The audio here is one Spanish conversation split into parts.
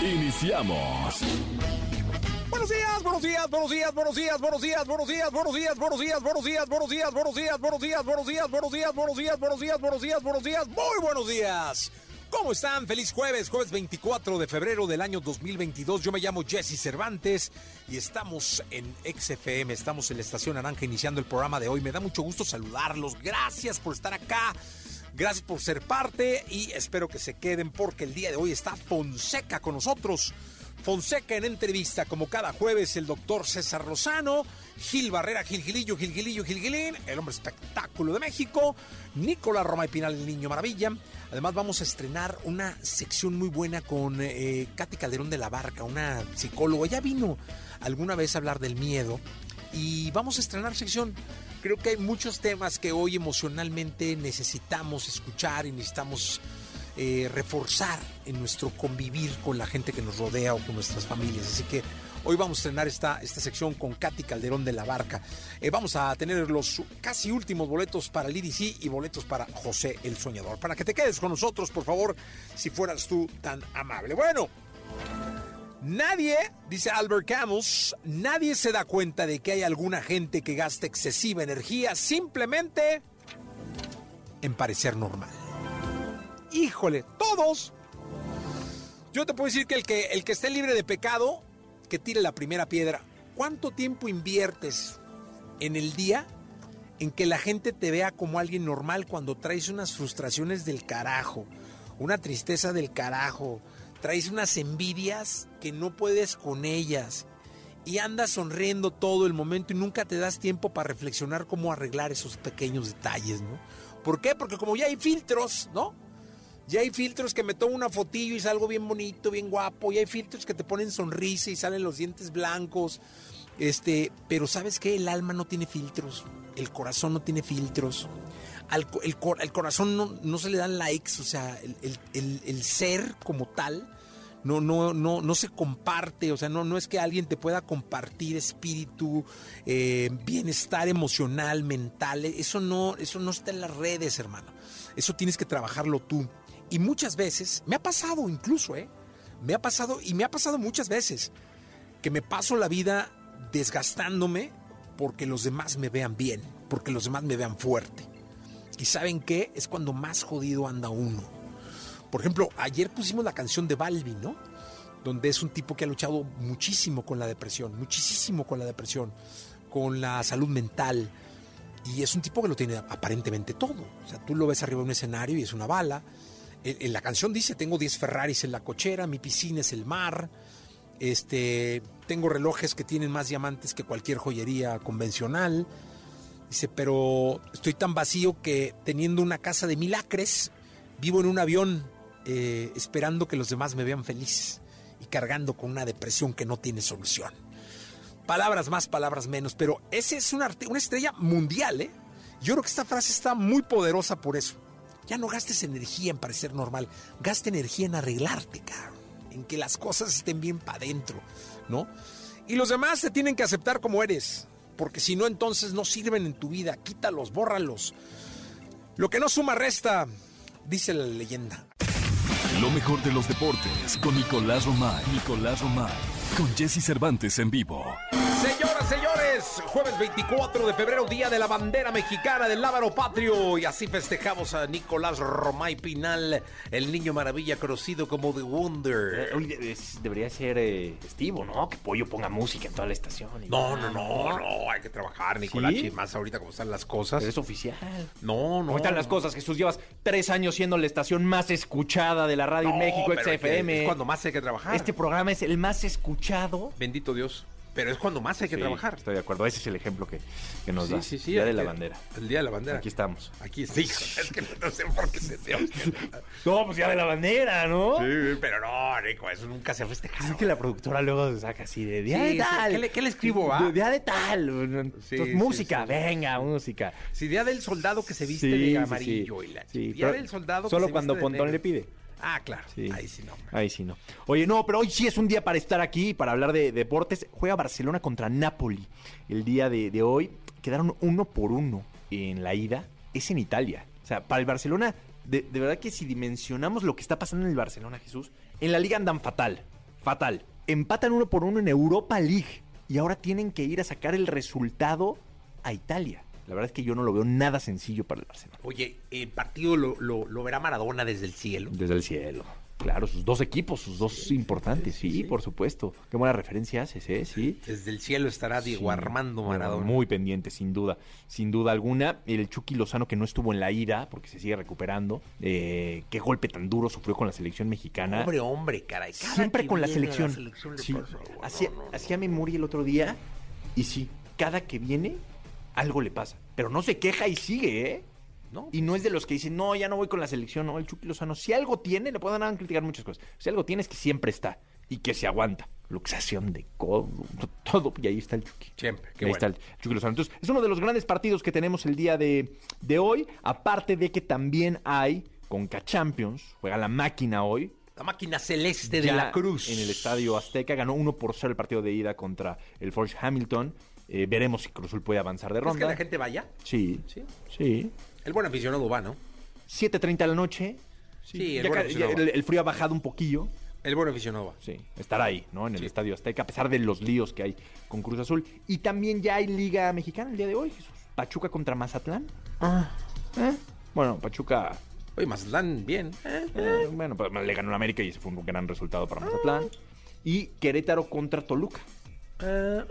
Iniciamos. Buenos días, buenos días, buenos días, buenos días, buenos días, buenos días, buenos días, buenos días, buenos días, buenos días, buenos días, buenos días, buenos días, buenos días, buenos días, buenos días, buenos días, buenos días, muy buenos días. ¿Cómo están? Feliz jueves, jueves 24 de febrero del año 2022. Yo me llamo Jesse Cervantes y estamos en XFM, estamos en la Estación Naranja iniciando el programa de hoy. Me da mucho gusto saludarlos. Gracias por estar acá. Gracias por ser parte y espero que se queden porque el día de hoy está Fonseca con nosotros. Fonseca en entrevista, como cada jueves, el doctor César Lozano, Gil Barrera, Gil Gilillo, Gil Gilillo, Gil Gilín, el hombre espectáculo de México, Nicolás Roma y Pinal, el niño maravilla. Además vamos a estrenar una sección muy buena con eh, Katy Calderón de la Barca, una psicóloga. Ya vino alguna vez a hablar del miedo y vamos a estrenar sección. Creo que hay muchos temas que hoy emocionalmente necesitamos escuchar y necesitamos eh, reforzar en nuestro convivir con la gente que nos rodea o con nuestras familias. Así que hoy vamos a estrenar esta, esta sección con Katy Calderón de la Barca. Eh, vamos a tener los casi últimos boletos para el y boletos para José el Soñador. Para que te quedes con nosotros, por favor, si fueras tú tan amable. Bueno. Nadie, dice Albert Camus, nadie se da cuenta de que hay alguna gente que gasta excesiva energía simplemente en parecer normal. Híjole, todos. Yo te puedo decir que el que, el que esté libre de pecado, que tire la primera piedra. ¿Cuánto tiempo inviertes en el día en que la gente te vea como alguien normal cuando traes unas frustraciones del carajo, una tristeza del carajo, traes unas envidias que no puedes con ellas y andas sonriendo todo el momento y nunca te das tiempo para reflexionar cómo arreglar esos pequeños detalles, ¿no? ¿Por qué? Porque como ya hay filtros, ¿no? Ya hay filtros que me tomo una fotillo y salgo bien bonito, bien guapo. Y hay filtros que te ponen sonrisa y salen los dientes blancos. Este, pero ¿sabes qué? El alma no tiene filtros. El corazón no tiene filtros. El, corazón no, se le dan likes. O sea, el, ser como tal no, se comparte, o sea, no, no es que alguien te pueda compartir espíritu, eh, bienestar emocional, mental, eso no, eso no está en las redes, hermano. Eso tienes que trabajarlo tú. Y muchas veces, me ha pasado incluso, ¿eh? Me ha pasado y me ha pasado muchas veces que me paso la vida desgastándome porque los demás me vean bien, porque los demás me vean fuerte. Y saben qué? Es cuando más jodido anda uno. Por ejemplo, ayer pusimos la canción de Balvin, ¿no? Donde es un tipo que ha luchado muchísimo con la depresión, muchísimo con la depresión, con la salud mental. Y es un tipo que lo tiene aparentemente todo. O sea, tú lo ves arriba de un escenario y es una bala, en, la canción dice, tengo 10 Ferraris en la cochera, mi piscina es el mar, este, tengo relojes que tienen más diamantes que cualquier joyería convencional. Dice, pero estoy tan vacío que teniendo una casa de mil acres, vivo en un avión eh, esperando que los demás me vean feliz y cargando con una depresión que no tiene solución. Palabras más, palabras menos, pero ese es una, una estrella mundial, ¿eh? Yo creo que esta frase está muy poderosa por eso. Ya no gastes energía en parecer normal, gasta energía en arreglarte, cabrón. En que las cosas estén bien para adentro, ¿no? Y los demás te tienen que aceptar como eres, porque si no, entonces no sirven en tu vida. Quítalos, bórralos. Lo que no suma resta, dice la leyenda. Lo mejor de los deportes con Nicolás Romay. Nicolás Romay. Con Jesse Cervantes en vivo. Señoras, señores, jueves 24 de febrero, día de la bandera mexicana del Lábaro Patrio. Y así festejamos a Nicolás Romay Pinal, el niño maravilla conocido como The Wonder. Eh, debería ser eh, Estivo, ¿no? Que Pollo ponga música en toda la estación. No, no, no, no, hay que trabajar, Nicolás. Y más ahorita como están las cosas. es oficial. No, no. ¿Cómo están las cosas, Jesús? Llevas tres años siendo la estación más escuchada de la radio en México, XFM. Es cuando más hay que trabajar. Este programa es el más escuchado. Bendito Dios pero es cuando más hay que Sí, trabajar. Estoy de acuerdo. Ese es el ejemplo que, que nos Sí, da. sí, sí. Día de la bandera. El día de la bandera. Aquí estamos. Aquí sí, es que no sé por qué se te No, pues Día de la bandera, ¿no? Sí, pero no, Rico, eso nunca se ha festejado. Es que la productora luego se saca así de día de tal. ¿Qué le- qué le escribo, va? De Día de tal. Entonces, música, venga, música. Sí, día del soldado que se viste de amarillo y la Día del soldado que Solo se cuando viste de Pontón negro. le pide. Ah, claro. Sí. Ahí sí no. Ahí sí no. Oye, no, pero hoy sí es un día para estar aquí, para hablar de deportes. Juega Barcelona contra Napoli. El día de, de hoy quedaron uno por uno en la ida. Es en Italia. O sea, para el Barcelona, de, de verdad que si dimensionamos lo que está pasando en el Barcelona, Jesús, en la liga andan fatal. Fatal. Empatan uno por uno en Europa League. Y ahora tienen que ir a sacar el resultado a Italia. La verdad es que yo no lo veo nada sencillo para el Barcelona. Oye, el partido lo, lo, lo verá Maradona desde el cielo. Desde el cielo. Claro, sus dos equipos, sus dos importantes, sí, sí. por supuesto. Qué buena referencia haces, ¿eh? Sí. Desde el cielo estará Diego Sí, Armando Maradona. Muy pendiente, sin duda. Sin duda alguna. El Chucky Lozano, que no estuvo en la ida, porque se sigue recuperando. Eh, qué golpe tan duro sufrió con la selección mexicana. Pobre hombre, caray. Cada Siempre con la selección. selección le Sí. Hacía, No, no, no. hacía memoria el otro día. Y sí, cada que viene, algo le pasa. Pero no se queja y sigue, ¿eh? ¿No? Y no es de los que dicen, no, ya no voy con la selección, no, el Chucky Lozano. Si algo tiene, le pueden criticar muchas cosas. Si algo tiene es que siempre está y que se aguanta. Luxación de codo, todo. Y ahí está el Chucky. Siempre, qué ahí bueno. está el Chucky Lozano. Entonces, es uno de los grandes partidos que tenemos el día de, de hoy. Aparte de que también hay Conca Champions, juega la máquina hoy. La máquina celeste de la Cruz. En el Estadio Azteca ganó 1 por 0 el partido de ida contra el Forge Hamilton. Eh, veremos si Cruzul puede avanzar de ¿Es que ronda. la gente vaya? Sí, Sí. sí. El buen aficionado va, ¿no? 7.30 de la noche. Sí, el Ya buen el, frío ha bajado un poquillo. El buen aficionado va. Sí, estará ahí, ¿no? En el Sí. Estadio Azteca, a pesar de los líos que hay con Cruz Azul. Y también ya hay Liga Mexicana el día de hoy, Jesús. Pachuca contra Mazatlán. ¿Eh? Bueno, Pachuca, Oye, Mazatlán, bien. ¿eh? eh, bueno, pues le ganó a América y ese fue un gran resultado para Mazatlán. Y Querétaro contra Toluca. Eh,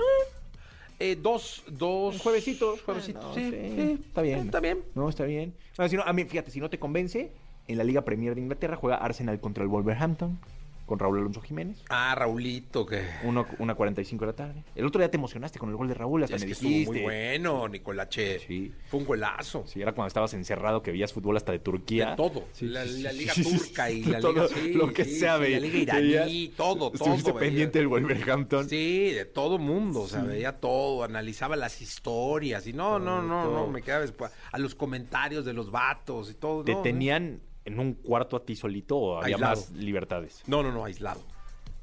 eh, dos, dos... Juevesitos. Juevesitos, Bueno, sí, sí, sí. Está bien. Está bien. No, está bien. No, si no, a mí, fíjate, si no te convence, en la Liga Premier de Inglaterra juega Arsenal contra el Wolverhampton, con Raúl Alonso Jiménez. Ah, Raulito, que... Uno, una 45 de la tarde. El otro día te emocionaste con el gol de Raúl, hasta Es me que estuvo muy bueno, Nicolache. Sí. Fue un golazo. Sí, era cuando estabas encerrado que veías fútbol hasta de Turquía. De todo. Sí, la, liga sí, turca y la todo liga... sí, lo que sea, veía- La liga iraní, todo, todo. Estuviste veía. pendiente del Wolverhampton. Sí, de todo mundo, o sea, veía todo, analizaba las historias y no, no, no, todo. no, me quedaba después a los comentarios de los vatos y todo. ¿Te no, tenían en un cuarto a ti solito o había Aislado. más libertades? No, no, no, aislado.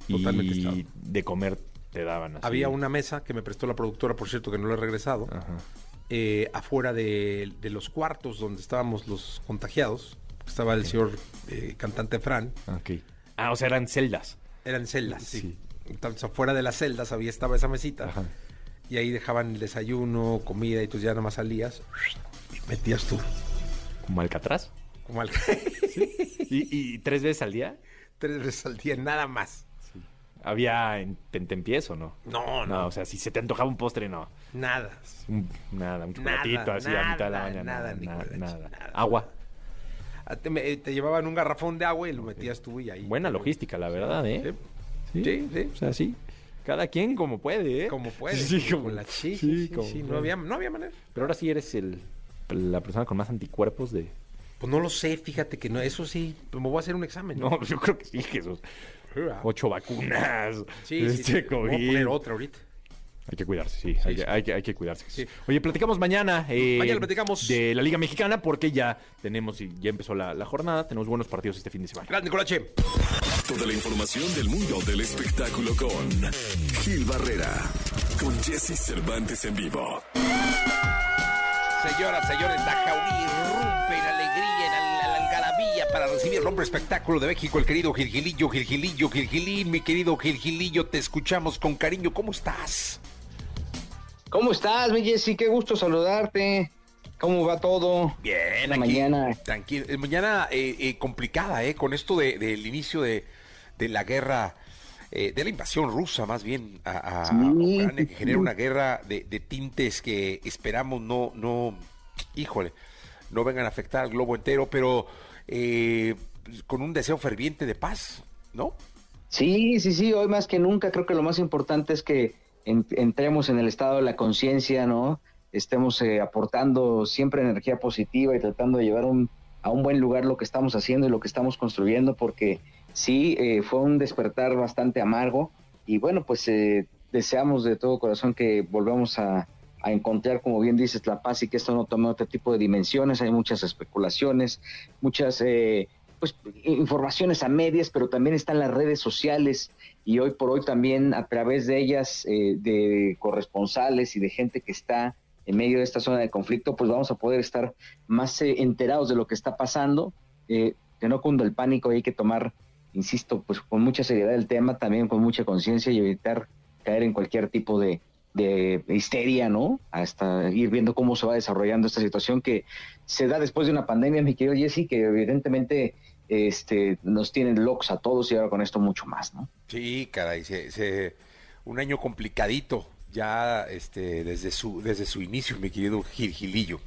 Totalmente aislado. Y de comer te daban así. Había una mesa que me prestó la productora, por cierto, que no le he regresado, Ajá. eh, afuera de, de los cuartos donde estábamos los contagiados. Estaba el señor eh, cantante Fran, Ok. Ah, o sea, eran celdas. eran celdas, sí. Sí. Entonces, afuera de las celdas había estaba esa mesita. Ajá. Y ahí dejaban el desayuno, comida, y tú ya nada más salías y metías tú. Como Alcatraz. Como al... ¿Y, y tres veces al día? tres veces al día, nada más. ¿Había en tentempiés o no? No, no, No, o sea, si se te antojaba un postre, no. nada. Un- nada, un Nada, chocolatito así a mitad de la mañana. nada, Nada, Nicolás, nada, nada. Agua. Ah, Te, te llevaban un garrafón de agua y lo metías tú y ahí. Buena logística, la verdad, ¿eh? Sí, sí, sí. O sea, sí. Cada quien como puede, ¿eh? Como puede. Sí, como, Con la- sí, sí, como sí, No había, no había manera. Pero ahora sí eres el, la persona con más anticuerpos de... Pues no lo sé, fíjate que no, eso sí, pues me voy a hacer un examen. No, yo creo que sí, Jesús. Ocho vacunas. Sí, sí, este sí. COVID. Voy a poner otra ahorita. Hay que cuidarse, sí. hay, sí. Que, hay, que, hay que cuidarse. Sí. Oye, platicamos mañana. eh, Mañana platicamos. De la Liga Mexicana porque ya tenemos, y ya empezó la, la jornada. Tenemos buenos partidos este fin de semana. Gracias, Nicolache. Toda la información del mundo del espectáculo con Gil Barrera, con Jesse Cervantes en vivo. Señoras, señores, la jauría para recibir el hombre espectáculo de México, el querido Gilgilillo, Gilgilillo, Gilgilín, mi querido Gilgilillo, te escuchamos con cariño. ¿Cómo estás? ¿Cómo estás, mi Jessy? Qué gusto saludarte. ¿Cómo va todo? Bien, aquí. mañana. Tranquilo. Eh, Mañana eh, eh, complicada, ¿eh? Con esto de- del inicio de, de la guerra, eh, de la invasión rusa, más bien, a, a- Sí. a Ucrania, que genera una guerra de, de tintes que esperamos no, no, híjole, no vengan a afectar al globo entero, pero eh, con un deseo ferviente de paz, ¿no? Sí, sí, sí. Hoy más que nunca creo que lo más importante es que entremos en el estado de la conciencia, ¿no? Estemos eh, aportando siempre energía positiva y tratando de llevar un, a un buen lugar lo que estamos haciendo y lo que estamos construyendo, porque sí, eh, fue un despertar bastante amargo y bueno, pues eh, deseamos de todo corazón que volvamos a, a encontrar, como bien dices, la paz y que esto no tome otro tipo de dimensiones. Hay muchas especulaciones, muchas eh, pues, informaciones a medias, pero también están las redes sociales y hoy por hoy también a través de ellas, eh, de corresponsales y de gente que está en medio de esta zona de conflicto, pues vamos a poder estar más eh, enterados de lo que está pasando, que no cunda el pánico, hay que tomar, insisto, pues con mucha seriedad el tema, también con mucha conciencia y evitar caer en cualquier tipo de, de histeria, ¿no? Hasta ir viendo cómo se va desarrollando esta situación que se da después de una pandemia, mi querido Jesse, que evidentemente este, nos tienen locos a todos y ahora con esto mucho más, ¿no? Sí, caray, se, un año complicadito ya este, desde, su, desde su inicio, mi querido Gilillo.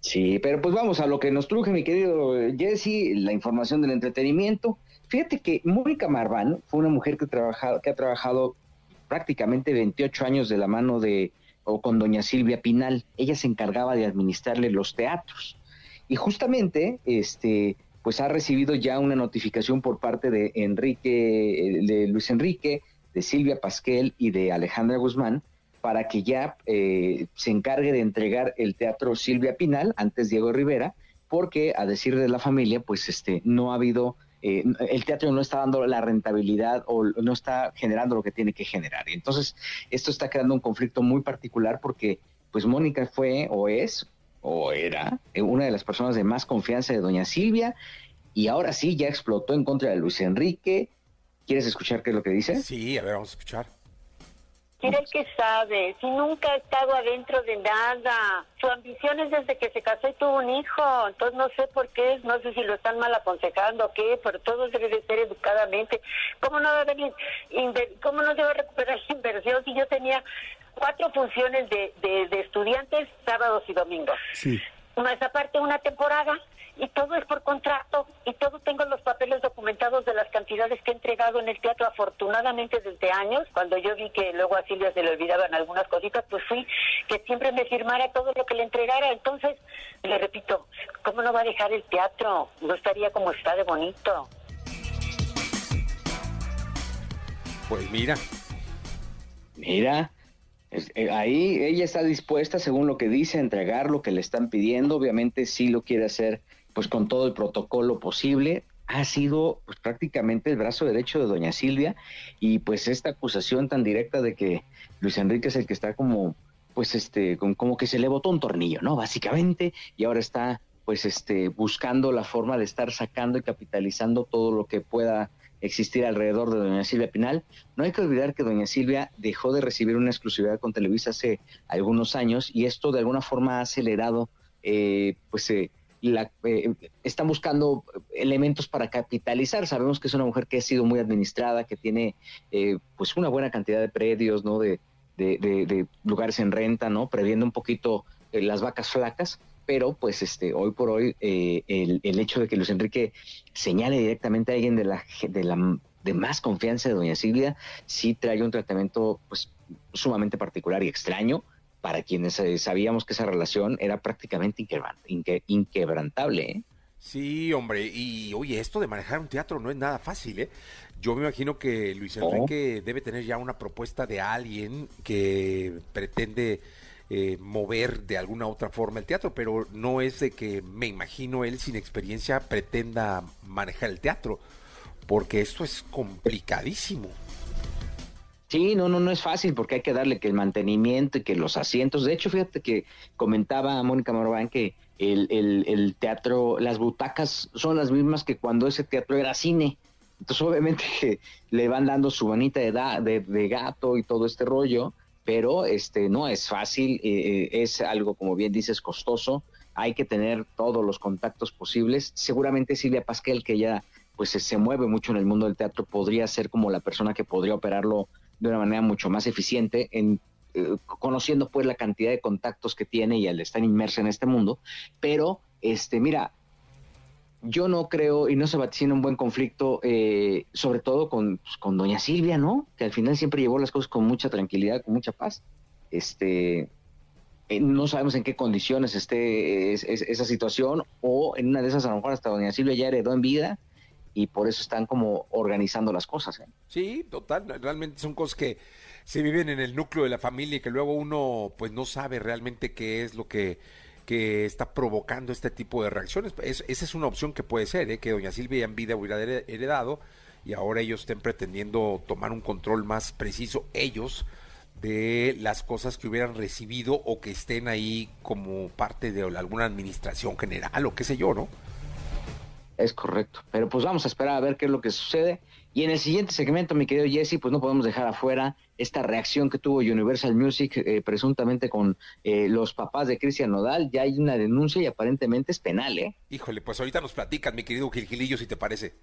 Sí, pero pues vamos a lo que nos truje, mi querido Jesse, la información del entretenimiento. Fíjate que Mónica Marván fue una mujer que, trabajado, que ha trabajado prácticamente 28 años de la mano de o con doña Silvia Pinal. Ella se encargaba de administrarle los teatros. Y justamente, este, pues ha recibido ya una notificación por parte de Enrique, de Luis Enrique, de Silvia Pasquel y de Alejandra Guzmán para que ya eh, se encargue de entregar el teatro Silvia Pinal, antes Diego Rivera, porque a decir de la familia, pues este, no ha habido eh, el teatro no está dando la rentabilidad o no está generando lo que tiene que generar. Y entonces, esto está creando un conflicto muy particular porque, pues, Mónica fue o es o era eh, una de las personas de más confianza de doña Silvia y ahora sí ya explotó en contra de Luis Enrique. ¿Quieres escuchar qué es lo que dice? Sí, a ver, vamos a escuchar. ¿Quién el que sabe? Si nunca ha estado adentro de nada. Su ambición es desde que se casó y tuvo un hijo. Entonces no sé por qué, no sé si lo están mal aconsejando o qué, pero todo debe de ser educadamente. ¿Cómo no debe, cómo no debe recuperar la inversión si yo tenía cuatro funciones de, de, de estudiantes sábados y domingos? Sí. Más aparte una temporada y todo es por contrato y todo tengo los papeles cantidades que he entregado en el teatro afortunadamente desde años cuando yo vi que luego a Silvia se le olvidaban algunas cositas pues fui que siempre me firmara todo lo que le entregara entonces le repito cómo no va a dejar el teatro no estaría como está de bonito pues mira mira eh, ahí ella está dispuesta, según lo que dice, a entregar lo que le están pidiendo. Obviamente sí lo quiere hacer pues con todo el protocolo posible. Ha sido pues, prácticamente el brazo derecho de doña Silvia y pues esta acusación tan directa de que Luis Enrique es el que está como pues este como que se le botó un tornillo, ¿no? Básicamente y ahora está pues este buscando la forma de estar sacando y capitalizando todo lo que pueda existir alrededor de doña Silvia Pinal. No hay que olvidar que doña Silvia dejó de recibir una exclusividad con Televisa hace algunos años y esto de alguna forma ha acelerado eh, pues eh, la, eh, están buscando elementos para capitalizar. Sabemos que es una mujer que ha sido muy administrada, que tiene eh, pues una buena cantidad de predios, ¿no? De, de, lugares en renta, ¿no? Previendo un poquito eh, las vacas flacas, pero pues este hoy por hoy el, el, hecho de que Luis Enrique señale directamente a alguien de la de la de más confianza de doña Silvia sí trae un tratamiento pues sumamente particular y extraño para quienes eh, sabíamos que esa relación era prácticamente inquebrantable. ¿eh? Sí, hombre, y oye, esto de manejar un teatro no es nada fácil, ¿eh? Yo me imagino que Luis Enrique debe tener ya una propuesta de alguien que pretende eh, mover de alguna otra forma el teatro, pero no es de que me imagino él sin experiencia pretenda manejar el teatro, porque esto es complicadísimo. Sí, no, no, no es fácil porque hay que darle que el mantenimiento y que los asientos. De hecho, fíjate que comentaba Mónica Morván que el, el, el, teatro, las butacas son las mismas que cuando ese teatro era cine. Entonces, obviamente le van dando su bonita edad de, de, gato y todo este rollo, pero este no es fácil, eh, eh, es algo, como bien dices, costoso. Hay que tener todos los contactos posibles. Seguramente Silvia Pasquel, que ya pues se mueve mucho en el mundo del teatro, podría ser como la persona que podría operarlo de una manera mucho más eficiente en eh, conociendo pues la cantidad de contactos que tiene y al estar inmersa en este mundo, pero este mira, yo no creo y no se vaticina un buen conflicto, eh, sobre todo con, pues, con doña Silvia, ¿no? Que al final siempre llevó las cosas con mucha tranquilidad, con mucha paz. Este, eh, no sabemos en qué condiciones esté esa situación o en una de esas a lo mejor hasta doña Silvia ya heredó en vida y por eso están como organizando las cosas. ¿eh? Sí, total, realmente son cosas que se viven en el núcleo de la familia y que luego uno pues no sabe realmente qué es lo que que está provocando este tipo de reacciones. esa es una opción que puede ser, ¿eh? que doña Silvia en vida hubiera heredado y ahora ellos estén pretendiendo tomar un control más preciso, ellos, de las cosas que hubieran recibido o que estén ahí como parte de alguna administración general o qué sé yo, ¿no? Es correcto, pero pues vamos a esperar a ver qué es lo que sucede. Y en el siguiente segmento, mi querido Jesse, pues no podemos dejar afuera esta reacción que tuvo Universal Music eh, presuntamente con eh, los papás de Cristian Nodal. Ya hay una denuncia y aparentemente es penal, ¿eh? Híjole, pues ahorita nos platican, mi querido Gilgilillo, si te parece.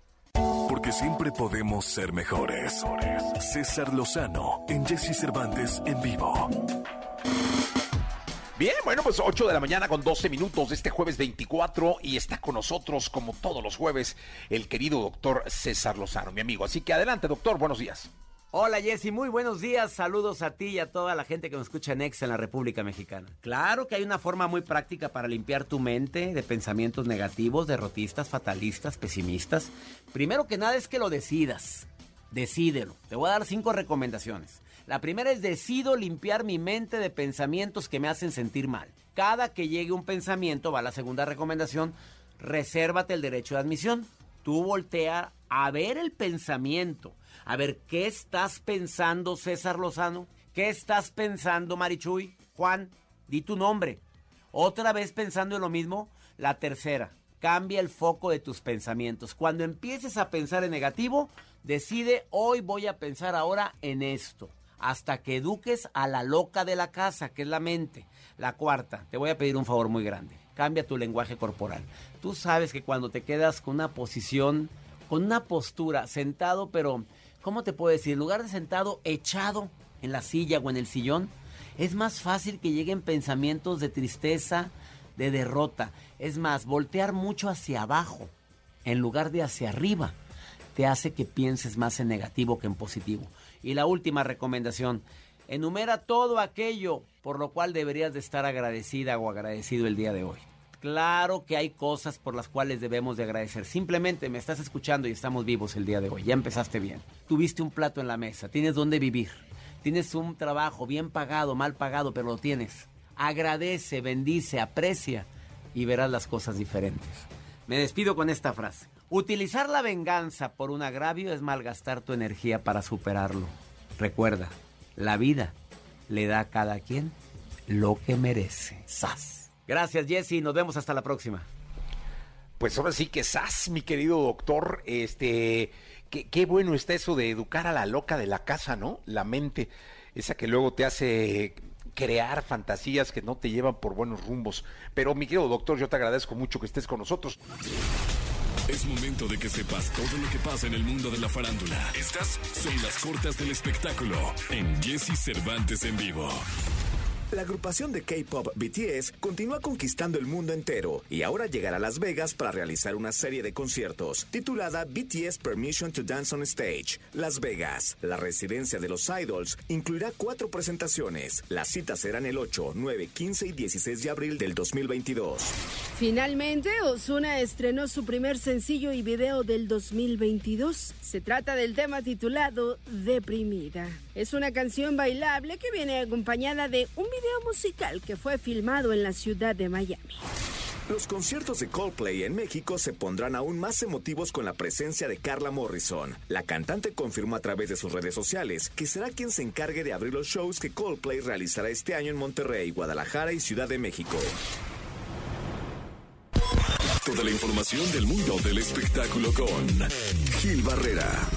Porque siempre podemos ser mejores. César Lozano en Jesse Cervantes en vivo. Bien, bueno, pues 8 de la mañana con 12 minutos de este jueves 24 y está con nosotros, como todos los jueves, el querido doctor César Lozano, mi amigo. Así que adelante, doctor, buenos días. Hola Jessy, muy buenos días. Saludos a ti y a toda la gente que nos escucha en Ex en la República Mexicana. Claro que hay una forma muy práctica para limpiar tu mente de pensamientos negativos, derrotistas, fatalistas, pesimistas. Primero que nada es que lo decidas. Decídelo. Te voy a dar cinco recomendaciones. La primera es decido limpiar mi mente de pensamientos que me hacen sentir mal. Cada que llegue un pensamiento, va la segunda recomendación, resérvate el derecho de admisión. Tú voltea a ver el pensamiento, a ver qué estás pensando César Lozano, qué estás pensando Marichuy, Juan, di tu nombre. Otra vez pensando en lo mismo, la tercera, cambia el foco de tus pensamientos. Cuando empieces a pensar en negativo, decide hoy voy a pensar ahora en esto hasta que eduques a la loca de la casa, que es la mente. La cuarta, te voy a pedir un favor muy grande. Cambia tu lenguaje corporal. Tú sabes que cuando te quedas con una posición, con una postura, sentado, pero, ¿cómo te puedo decir? En lugar de sentado, echado en la silla o en el sillón, es más fácil que lleguen pensamientos de tristeza, de derrota. Es más, voltear mucho hacia abajo en lugar de hacia arriba te hace que pienses más en negativo que en positivo. Y la última recomendación, enumera todo aquello por lo cual deberías de estar agradecida o agradecido el día de hoy. Claro que hay cosas por las cuales debemos de agradecer. Simplemente me estás escuchando y estamos vivos el día de hoy. Ya empezaste bien. Tuviste un plato en la mesa, tienes dónde vivir. Tienes un trabajo bien pagado, mal pagado, pero lo tienes. Agradece, bendice, aprecia y verás las cosas diferentes. Me despido con esta frase. Utilizar la venganza por un agravio es malgastar tu energía para superarlo. Recuerda, la vida le da a cada quien lo que merece. ¡Sas! Gracias, Jesse. Nos vemos hasta la próxima. Pues ahora sí que sas, mi querido doctor. Este, qué, bueno está eso de educar a la loca de la casa, ¿no? La mente, esa que luego te hace crear fantasías que no te llevan por buenos rumbos. Pero mi querido doctor, yo te agradezco mucho que estés con nosotros. Es momento de que sepas todo lo que pasa en el mundo de la farándula. Estas son las cortas del espectáculo en Jesse Cervantes en vivo. La agrupación de K-pop BTS continúa conquistando el mundo entero y ahora llegará a Las Vegas para realizar una serie de conciertos titulada BTS Permission to Dance on Stage. Las Vegas, la residencia de los idols, incluirá cuatro presentaciones. Las citas serán el 8, 9, 15 y 16 de abril del 2022. Finalmente, Osuna estrenó su primer sencillo y video del 2022. Se trata del tema titulado Deprimida. Es una canción bailable que viene acompañada de un video musical que fue filmado en la ciudad de Miami. Los conciertos de Coldplay en México se pondrán aún más emotivos con la presencia de Carla Morrison. La cantante confirmó a través de sus redes sociales que será quien se encargue de abrir los shows que Coldplay realizará este año en Monterrey, Guadalajara y Ciudad de México. Toda la información del mundo del espectáculo con Gil Barrera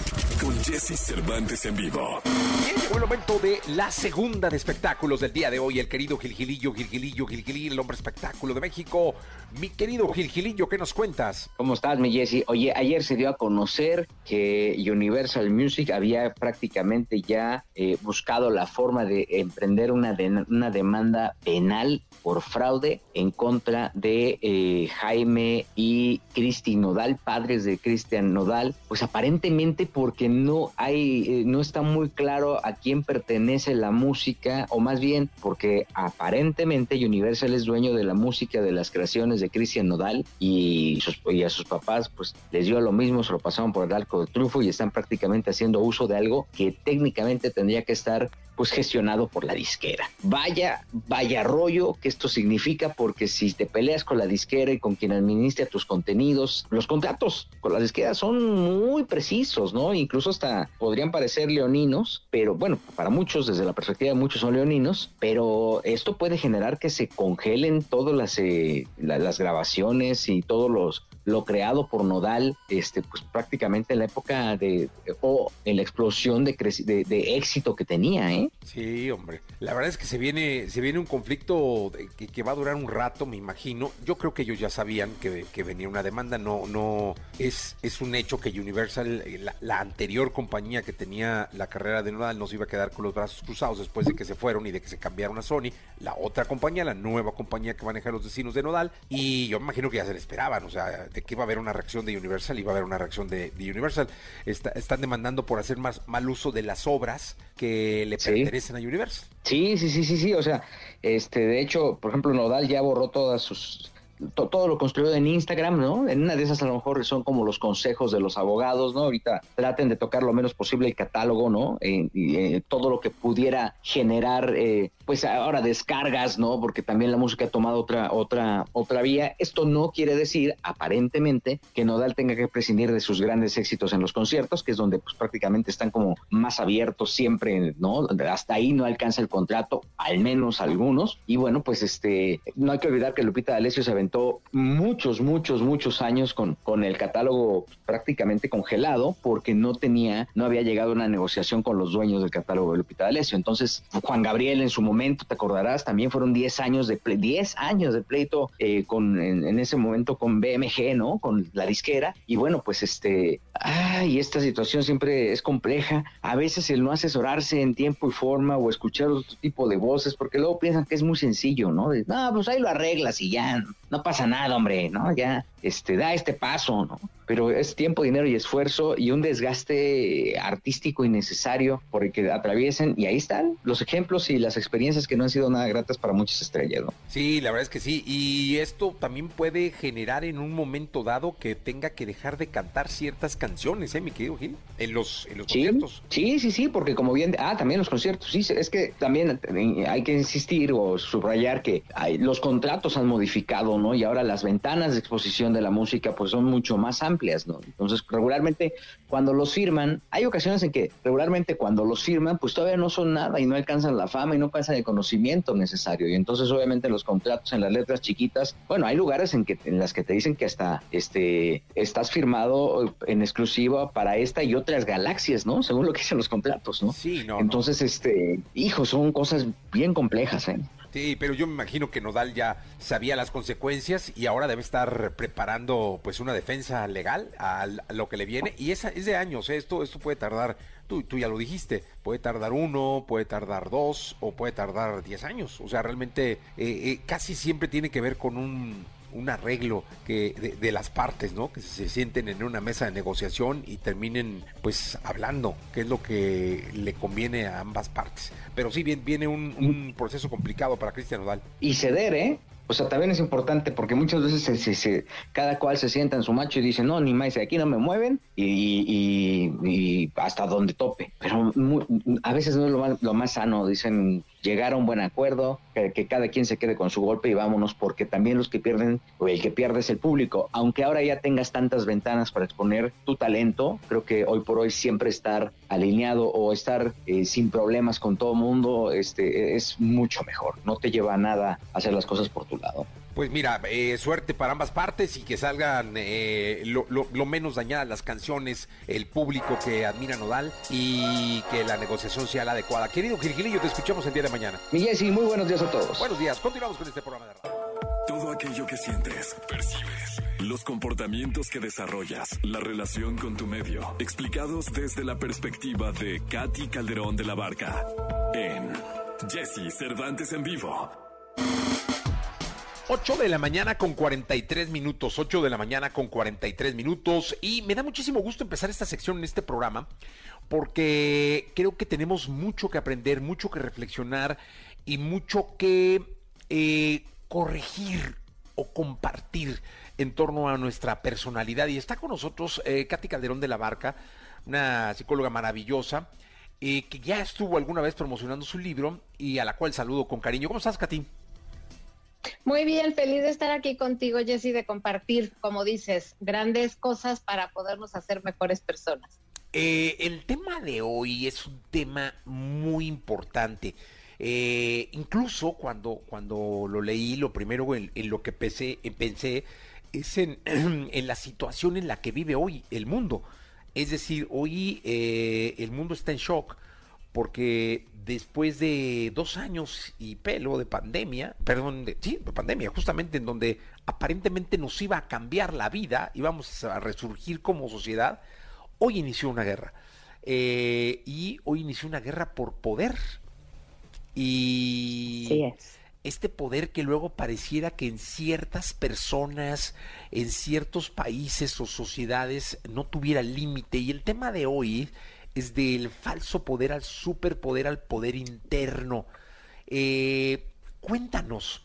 con Jesse Cervantes en vivo. Bien, llegó el momento de la segunda de espectáculos del día de hoy. El querido Gilgilillo, Gilgilillo, Gilgilillo, el hombre espectáculo de México. Mi querido Gilgilillo, ¿qué nos cuentas? ¿Cómo estás, mi Jesse? Oye, ayer se dio a conocer que Universal Music había prácticamente ya eh, buscado la forma de emprender una, de- una demanda penal por fraude en contra de eh, Jaime y Cristi Nodal, padres de Cristian Nodal, pues aparentemente porque no hay, eh, no está muy claro a quién pertenece la música, o más bien porque aparentemente Universal es dueño de la música de las creaciones de Cristian Nodal y, sus- y a sus papás pues les dio lo mismo, se lo pasaron por el arco de trufo y están prácticamente haciendo uso de algo que técnicamente tendría que estar pues gestionado por la disquera. Vaya, vaya rollo que esto significa porque si te peleas con la disquera y con quien administra tus contenidos, los contratos con las disqueras son muy precisos, ¿no? Incluso hasta podrían parecer leoninos, pero bueno, para muchos, desde la perspectiva de muchos son leoninos, pero esto puede generar que se congelen todas las, eh, la- las grabaciones y todos los lo creado por Nodal, este, pues prácticamente en la época de, o en la explosión de, de, de éxito que tenía, ¿eh? Sí, hombre. La verdad es que se viene, se viene un conflicto que, va a durar un rato, me imagino. Yo creo que ellos ya sabían que, venía una demanda. No, no es, es un hecho que Universal, eh, la, anterior compañía que tenía la carrera de Nodal, no se iba a quedar con los brazos cruzados después de que se fueron y de que se cambiaron a Sony. La otra compañía, la nueva compañía que maneja los destinos de Nodal. Y yo me imagino que ya se le esperaban, o sea, que iba a haber una reacción de Universal, iba a haber una reacción de, de Universal. Está- están demandando por hacer más mal uso de las obras que le Sí. pertenecen a Universal. Sí, sí, sí, sí, sí, o sea, este, de hecho, por ejemplo, Nodal ya borró todas sus, to- todo lo construido en Instagram, ¿no? En una de esas a lo mejor son como los consejos de los abogados, ¿no? Ahorita traten de tocar lo menos posible el catálogo, ¿no? Eh, todo lo que pudiera generar, eh, pues ahora descargas, ¿no? Porque también la música ha tomado otra, otra, otra vía. Esto no quiere decir, aparentemente, que Nodal tenga que prescindir de sus grandes éxitos en los conciertos, que es donde pues prácticamente están como más abiertos siempre, ¿no? Hasta ahí no alcanza el contrato, al menos algunos. Y bueno, pues este, no hay que olvidar que Lupita D'Alessio se aventó muchos, muchos, muchos años con, con el catálogo prácticamente congelado porque no tenía, no había llegado a una negociación con los dueños del catálogo de Lupita D'Alessio. Entonces, Juan Gabriel en su momento, te acordarás, también fueron 10 años de ple- 10 años de pleito eh, con en, en ese momento con BMG, ¿no? Con la disquera. Y bueno, pues este, ay, esta situación siempre es compleja. A veces el no asesorarse en tiempo y forma o escuchar otro tipo de voces, porque luego piensan que es muy sencillo, ¿no? De, no, pues ahí lo arreglas y ya, no pasa nada, hombre, ¿no? Ya, este, da este paso, ¿no? Pero es tiempo, dinero y esfuerzo y un desgaste artístico innecesario por el que atraviesen. Y ahí están los ejemplos y las experiencias que no han sido nada gratas para muchas estrellas, ¿no? Sí, la verdad es que sí. Y esto también puede generar en un momento dado que tenga que dejar de cantar ciertas canciones, ¿eh, mi querido Gil? En los, en los Sí, conciertos. sí, sí, sí, porque como bien, ah, también los conciertos, sí, es que también hay que insistir o subrayar que hay- los contratos han modificado, ¿no? Y ahora las ventanas de exposición de la música pues son mucho más amplias, ¿no? Entonces, regularmente cuando los firman, hay ocasiones en que regularmente cuando los firman pues todavía no son nada y no alcanzan la fama y no alcanzan el conocimiento necesario y entonces obviamente los contratos en las letras chiquitas, bueno, hay lugares en que en las que te dicen que hasta este estás firmado en exclusiva para esta y otras galaxias, ¿no? Según lo que dicen los contratos, ¿no? Sí, no, no. Entonces, este, hijo, son cosas bien complejas, ¿eh? Sí, pero yo me imagino que Nodal ya sabía las consecuencias y ahora debe estar preparando pues una defensa legal a, lo que le viene y esa es de años, ¿eh? esto esto puede tardar, tú, tú ya lo dijiste, puede tardar uno, puede tardar dos o puede tardar diez años, o sea, realmente eh, eh, casi siempre tiene que ver con un un arreglo que de, de las partes, ¿no? Que se sienten en una mesa de negociación y terminen pues hablando, que es lo que le conviene a ambas partes. Pero sí, bien, viene un, proceso complicado para Cristian Nodal. Y ceder, ¿eh? O sea, también es importante porque muchas veces se, se- cada cual se sienta en su macho y dice, no, ni más, aquí no me mueven y, hasta donde tope. Pero a veces no es lo más, lo más sano, dicen, llegar a un buen acuerdo, que, cada quien se quede con su golpe y vámonos, porque también los que pierden, o el que pierde es el público. Aunque ahora ya tengas tantas ventanas para exponer tu talento, creo que hoy por hoy siempre estar alineado o estar eh, sin problemas con todo mundo este, es mucho mejor. No te lleva a nada hacer las cosas por tu lado. Pues mira, eh, suerte para ambas partes y que salgan eh, lo, lo- lo menos dañadas las canciones, el público que admira Nodal y que la negociación sea la adecuada. Querido Gilgilillo, te escuchamos el día de mañana. Mi Jessy, muy buenos días a todos. Buenos días, continuamos con este programa de radio. Todo aquello que sientes, percibes, los comportamientos que desarrollas, la relación con tu medio, explicados desde la perspectiva de Katy Calderón de la Barca en Jesse Cervantes en vivo. 8 de la mañana con 43 minutos, 8 de la mañana con 43 minutos y me da muchísimo gusto empezar esta sección en este programa porque creo que tenemos mucho que aprender, mucho que reflexionar y mucho que eh, corregir o compartir en torno a nuestra personalidad. Y está con nosotros eh, Katy Calderón de la Barca, una psicóloga maravillosa eh, que ya estuvo alguna vez promocionando su libro y a la cual saludo con cariño. ¿Cómo estás, Katy? Muy bien, feliz de estar aquí contigo, Jessy, de compartir, como dices, grandes cosas para podernos hacer mejores personas. Eh, el tema de hoy es un tema muy importante. Eh, incluso cuando, cuando lo leí, lo primero en, lo que pensé, eh, pensé es en, en la situación en la que vive hoy el mundo. Es decir, hoy el mundo está en shock porque después de dos años y pelo de pandemia, perdón, de, sí, de pandemia, justamente en donde aparentemente nos iba a cambiar la vida, íbamos a resurgir como sociedad, hoy inició una guerra. Eh, y hoy inició una guerra por poder. Y Sí es. este poder que luego pareciera que en ciertas personas, en ciertos países o sociedades no tuviera límite. Y el tema de hoy es del falso poder al superpoder, al poder interno. Eh, cuéntanos.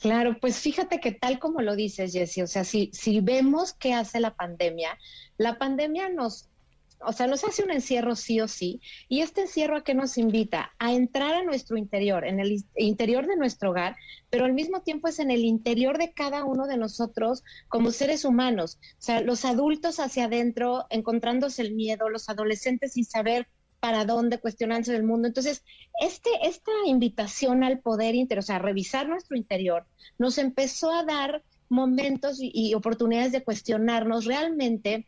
Claro, pues fíjate que tal como lo dices, Jessy, o sea, si, si vemos qué hace la pandemia, la pandemia nos, o sea, nos hace un encierro sí o sí, y este encierro a qué nos invita? A entrar a nuestro interior, en el interior de nuestro hogar, pero al mismo tiempo es en el interior de cada uno de nosotros como seres humanos, o sea, los adultos hacia adentro, encontrándose el miedo, los adolescentes sin saber para dónde, cuestionándose del mundo. Entonces, este, esta invitación al poder interior, o sea, a revisar nuestro interior, nos empezó a dar momentos y oportunidades de cuestionarnos realmente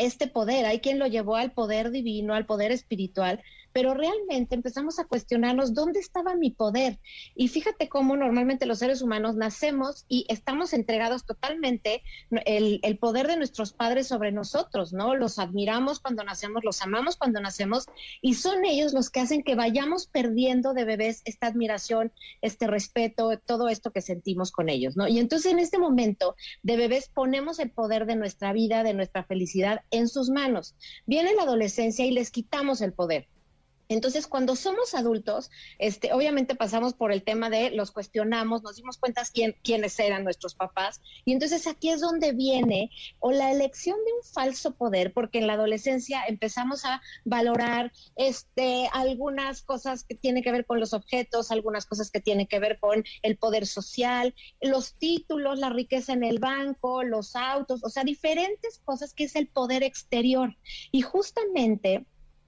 este poder. Hay quien lo llevó al poder divino, al poder espiritual, pero realmente empezamos a cuestionarnos dónde estaba mi poder. Y fíjate cómo normalmente los seres humanos nacemos y estamos entregados totalmente el, poder de nuestros padres sobre nosotros, ¿no? Los admiramos cuando nacemos, los amamos cuando nacemos y son ellos los que hacen que vayamos perdiendo de bebés esta admiración, este respeto, todo esto que sentimos con ellos, ¿no? Y entonces en este momento de bebés ponemos el poder de nuestra vida, de nuestra felicidad en sus manos. Viene la adolescencia y les quitamos el poder. Entonces, cuando somos adultos, este, obviamente pasamos por el tema de los cuestionamos, nos dimos cuenta quién, quiénes eran nuestros papás, y entonces aquí es donde viene o la elección de un falso poder, porque en la adolescencia empezamos a valorar este, algunas cosas que tienen que ver con los objetos, algunas cosas que tienen que ver con el poder social, los títulos, la riqueza en el banco, los autos, o sea, diferentes cosas que es el poder exterior. Y justamente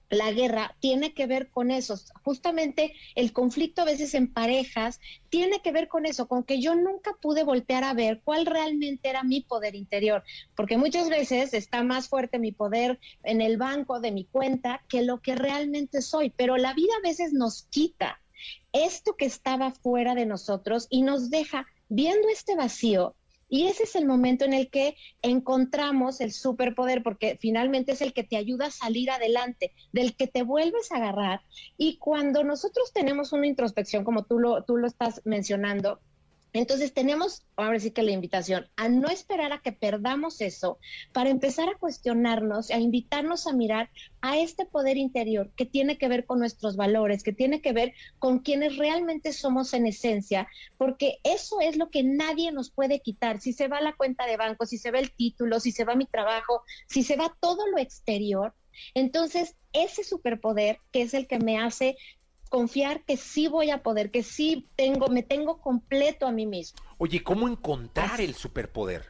la guerra tiene que ver con eso. Justamente el conflicto a veces en parejas tiene que ver con eso, con que yo nunca pude voltear a ver cuál realmente era mi poder interior, porque muchas veces está más fuerte mi poder en el banco de mi cuenta que lo que realmente soy, pero la vida a veces nos quita esto que estaba fuera de nosotros y nos deja viendo este vacío y ese es el momento en el que encontramos el superpoder, porque finalmente es el que te ayuda a salir adelante, del que te vuelves a agarrar. Y cuando nosotros tenemos una introspección, como tú lo, tú lo estás mencionando, entonces tenemos, ahora sí que la invitación, a no esperar a que perdamos eso para empezar a cuestionarnos, a invitarnos a mirar a este poder interior que tiene que ver con nuestros valores, que tiene que ver con quienes realmente somos en esencia, porque eso es lo que nadie nos puede quitar. Si se va la cuenta de banco, si se va el título, si se va mi trabajo, si se va todo lo exterior, entonces ese superpoder que es el que me hace confiar que sí voy a poder, que sí tengo, me tengo completo a mí mismo. Oye, ¿cómo encontrar el superpoder?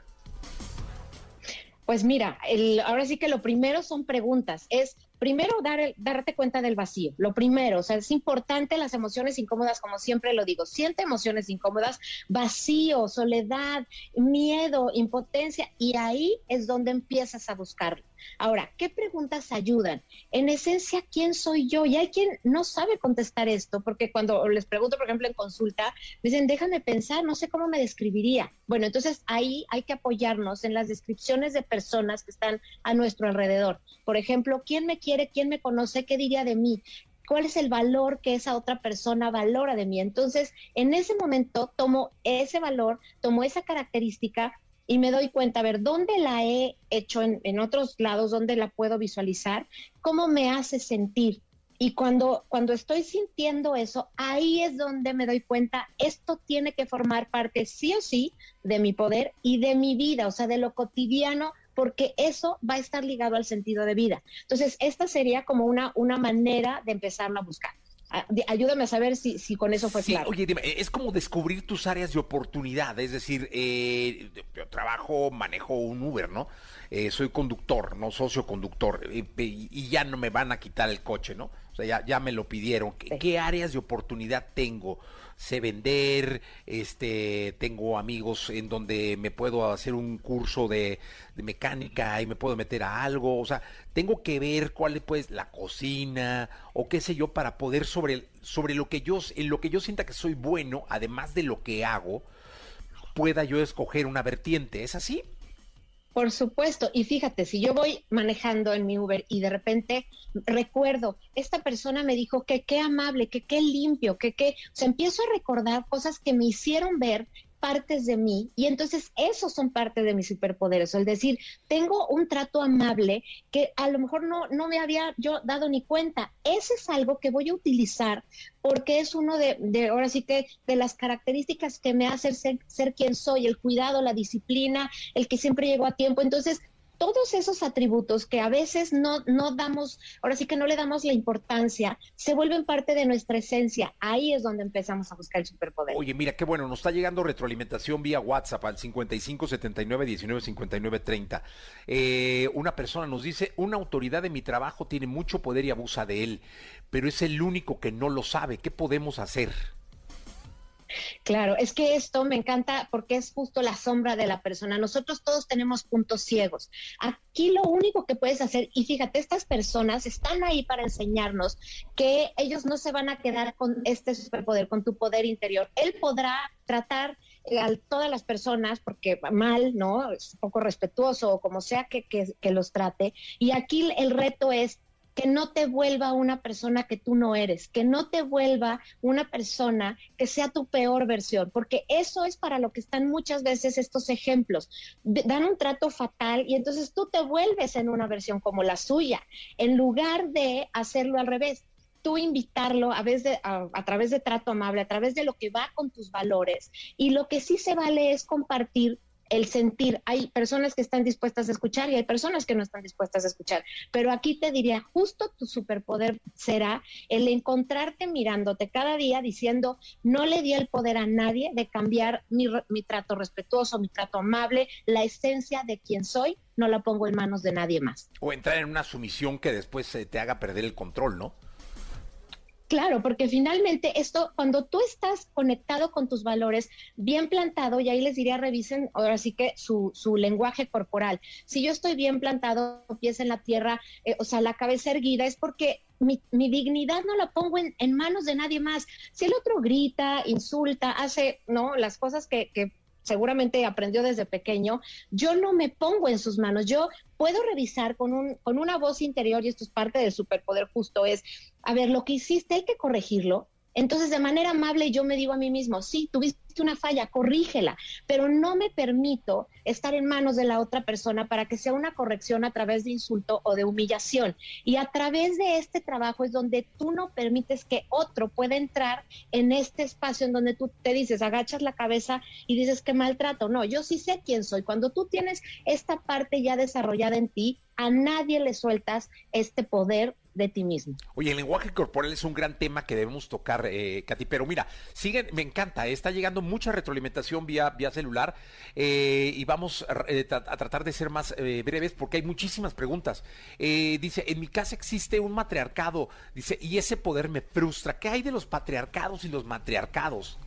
Pues mira, el, ahora sí que lo primero son preguntas, es primero dar el, darte cuenta del vacío, lo primero, o sea, es importante las emociones incómodas, como siempre lo digo, siente emociones incómodas, vacío, soledad, miedo, impotencia, y ahí es donde empiezas a buscarlo. Ahora, ¿qué preguntas ayudan? En esencia, ¿quién soy yo? Y hay quien no sabe contestar esto, porque cuando les pregunto, por ejemplo, en consulta, me dicen, déjame pensar, no sé cómo me describiría. Bueno, entonces ahí hay que apoyarnos en las descripciones de personas que están a nuestro alrededor. Por ejemplo, ¿quién me quiere? ¿Quién me conoce? ¿Qué diría de mí? cuál es el valor que esa otra persona valora de mí. Entonces, en ese momento tomo ese valor, tomo esa característica y me doy cuenta, a ver, ¿dónde la he hecho en, otros lados? ¿Dónde la puedo visualizar? ¿Cómo me hace sentir? Y cuando, cuando estoy sintiendo eso, ahí es donde me doy cuenta, esto tiene que formar parte sí o sí de mi poder y de mi vida, o sea, de lo cotidiano, porque eso va a estar ligado al sentido de vida. Entonces, esta sería como una, una manera de empezarlo a buscar. Ayúdame a saber si, si con eso fue claro. Oye, dime, es como descubrir tus áreas de oportunidad, es decir, eh, yo trabajo, manejo un Uber, ¿no? Eh, soy conductor, no socio conductor, y ya no me van a quitar el coche, ¿no? O sea, ya, ya me lo pidieron. ¿Qué áreas de oportunidad tengo? Sé vender, este, tengo amigos en donde me puedo hacer un curso de, mecánica y me puedo meter a algo, o sea, tengo que ver cuál es pues la cocina o qué sé yo para poder sobre, sobre lo que yo, en lo que yo sienta que soy bueno, además de lo que hago, pueda yo escoger una vertiente, ¿es así? Por supuesto, y fíjate, si yo voy manejando en mi Uber y de repente recuerdo, esta persona me dijo que qué amable, que qué limpio, que qué, o sea, empiezo a recordar cosas que me hicieron ver partes de mí y entonces esos son parte de mis superpoderes. Es decir, tengo un trato amable que a lo mejor no, no me había yo dado ni cuenta. Ese es algo que voy a utilizar porque es uno de, de ahora sí que de las características que me hace ser, ser quien soy, el cuidado, la disciplina, el que siempre llego a tiempo. Entonces, todos esos atributos que a veces no, no damos, ahora sí que no le damos la importancia, se vuelven parte de nuestra esencia. Ahí es donde empezamos a buscar el superpoder. Oye, mira, qué bueno, nos está llegando retroalimentación vía WhatsApp al 55 79 19 59 30. una persona nos dice, una autoridad de mi trabajo tiene mucho poder y abusa de él, pero es el único que no lo sabe. ¿Qué podemos hacer? Claro, es que esto me encanta porque es justo la sombra de la persona. Nosotros todos tenemos puntos ciegos. Aquí lo único que puedes hacer, y fíjate, estas personas están ahí para enseñarnos que ellos no se van a quedar con este superpoder, con tu poder interior. Él podrá tratar eh, a todas las personas, porque mal, ¿no? Es poco respetuoso o como sea que, que los trate. Y aquí el reto es que no te vuelva una persona que tú no eres, que no te vuelva una persona que sea tu peor versión, porque eso es para lo que están muchas veces estos ejemplos. Dan un trato fatal y entonces tú te vuelves en una versión como la suya, en lugar de hacerlo al revés tú invitarlo a, de, a, través de trato amable, a través de lo que va con tus valores. Y lo que sí se vale es compartir el sentir. Hay personas que están dispuestas a escuchar y hay personas que no están dispuestas a escuchar. Pero aquí te diría, justo tu superpoder será el encontrarte mirándote cada día diciendo, no le di el poder a nadie de cambiar mi, mi trato respetuoso, mi trato amable, la esencia de quien soy, no la pongo en manos de nadie más. O entrar en una sumisión que después te haga perder el control, ¿no? Claro, porque finalmente esto, cuando tú estás conectado con tus valores, bien plantado, y ahí les diría, revisen ahora sí que su, su lenguaje corporal. Si yo estoy bien plantado, pies en la tierra, eh, o sea, la cabeza erguida, es porque mi, dignidad no la pongo en, en, manos de nadie más. Si el otro grita, insulta, hace, ¿no? Las cosas que, que seguramente aprendió desde pequeño, yo no me pongo en sus manos, yo puedo revisar con, un, con una voz interior, y esto es parte del superpoder justo, es, a ver, lo que hiciste hay que corregirlo, entonces, de manera amable, yo me digo a mí mismo, sí, tuviste una falla, corrígela, pero no me permito estar en manos de la otra persona para que sea una corrección a través de insulto o de humillación. Y a través de este trabajo es donde tú no permites que otro pueda entrar en este espacio en donde tú te dices, agachas la cabeza y dices que maltrato. No, yo sí sé quién soy. Cuando tú tienes esta parte ya desarrollada en ti, a nadie le sueltas este poder de ti mismo. Oye, el lenguaje corporal es un gran tema que debemos tocar, eh, Katy, pero mira, siguen, me encanta, está llegando mucha retroalimentación vía, vía celular eh, y vamos eh, a, tratar de ser más eh, breves porque hay muchísimas preguntas. dice, en mi casa existe un matriarcado, dice, y ese poder me frustra. ¿Qué hay de los patriarcados y los matriarcados?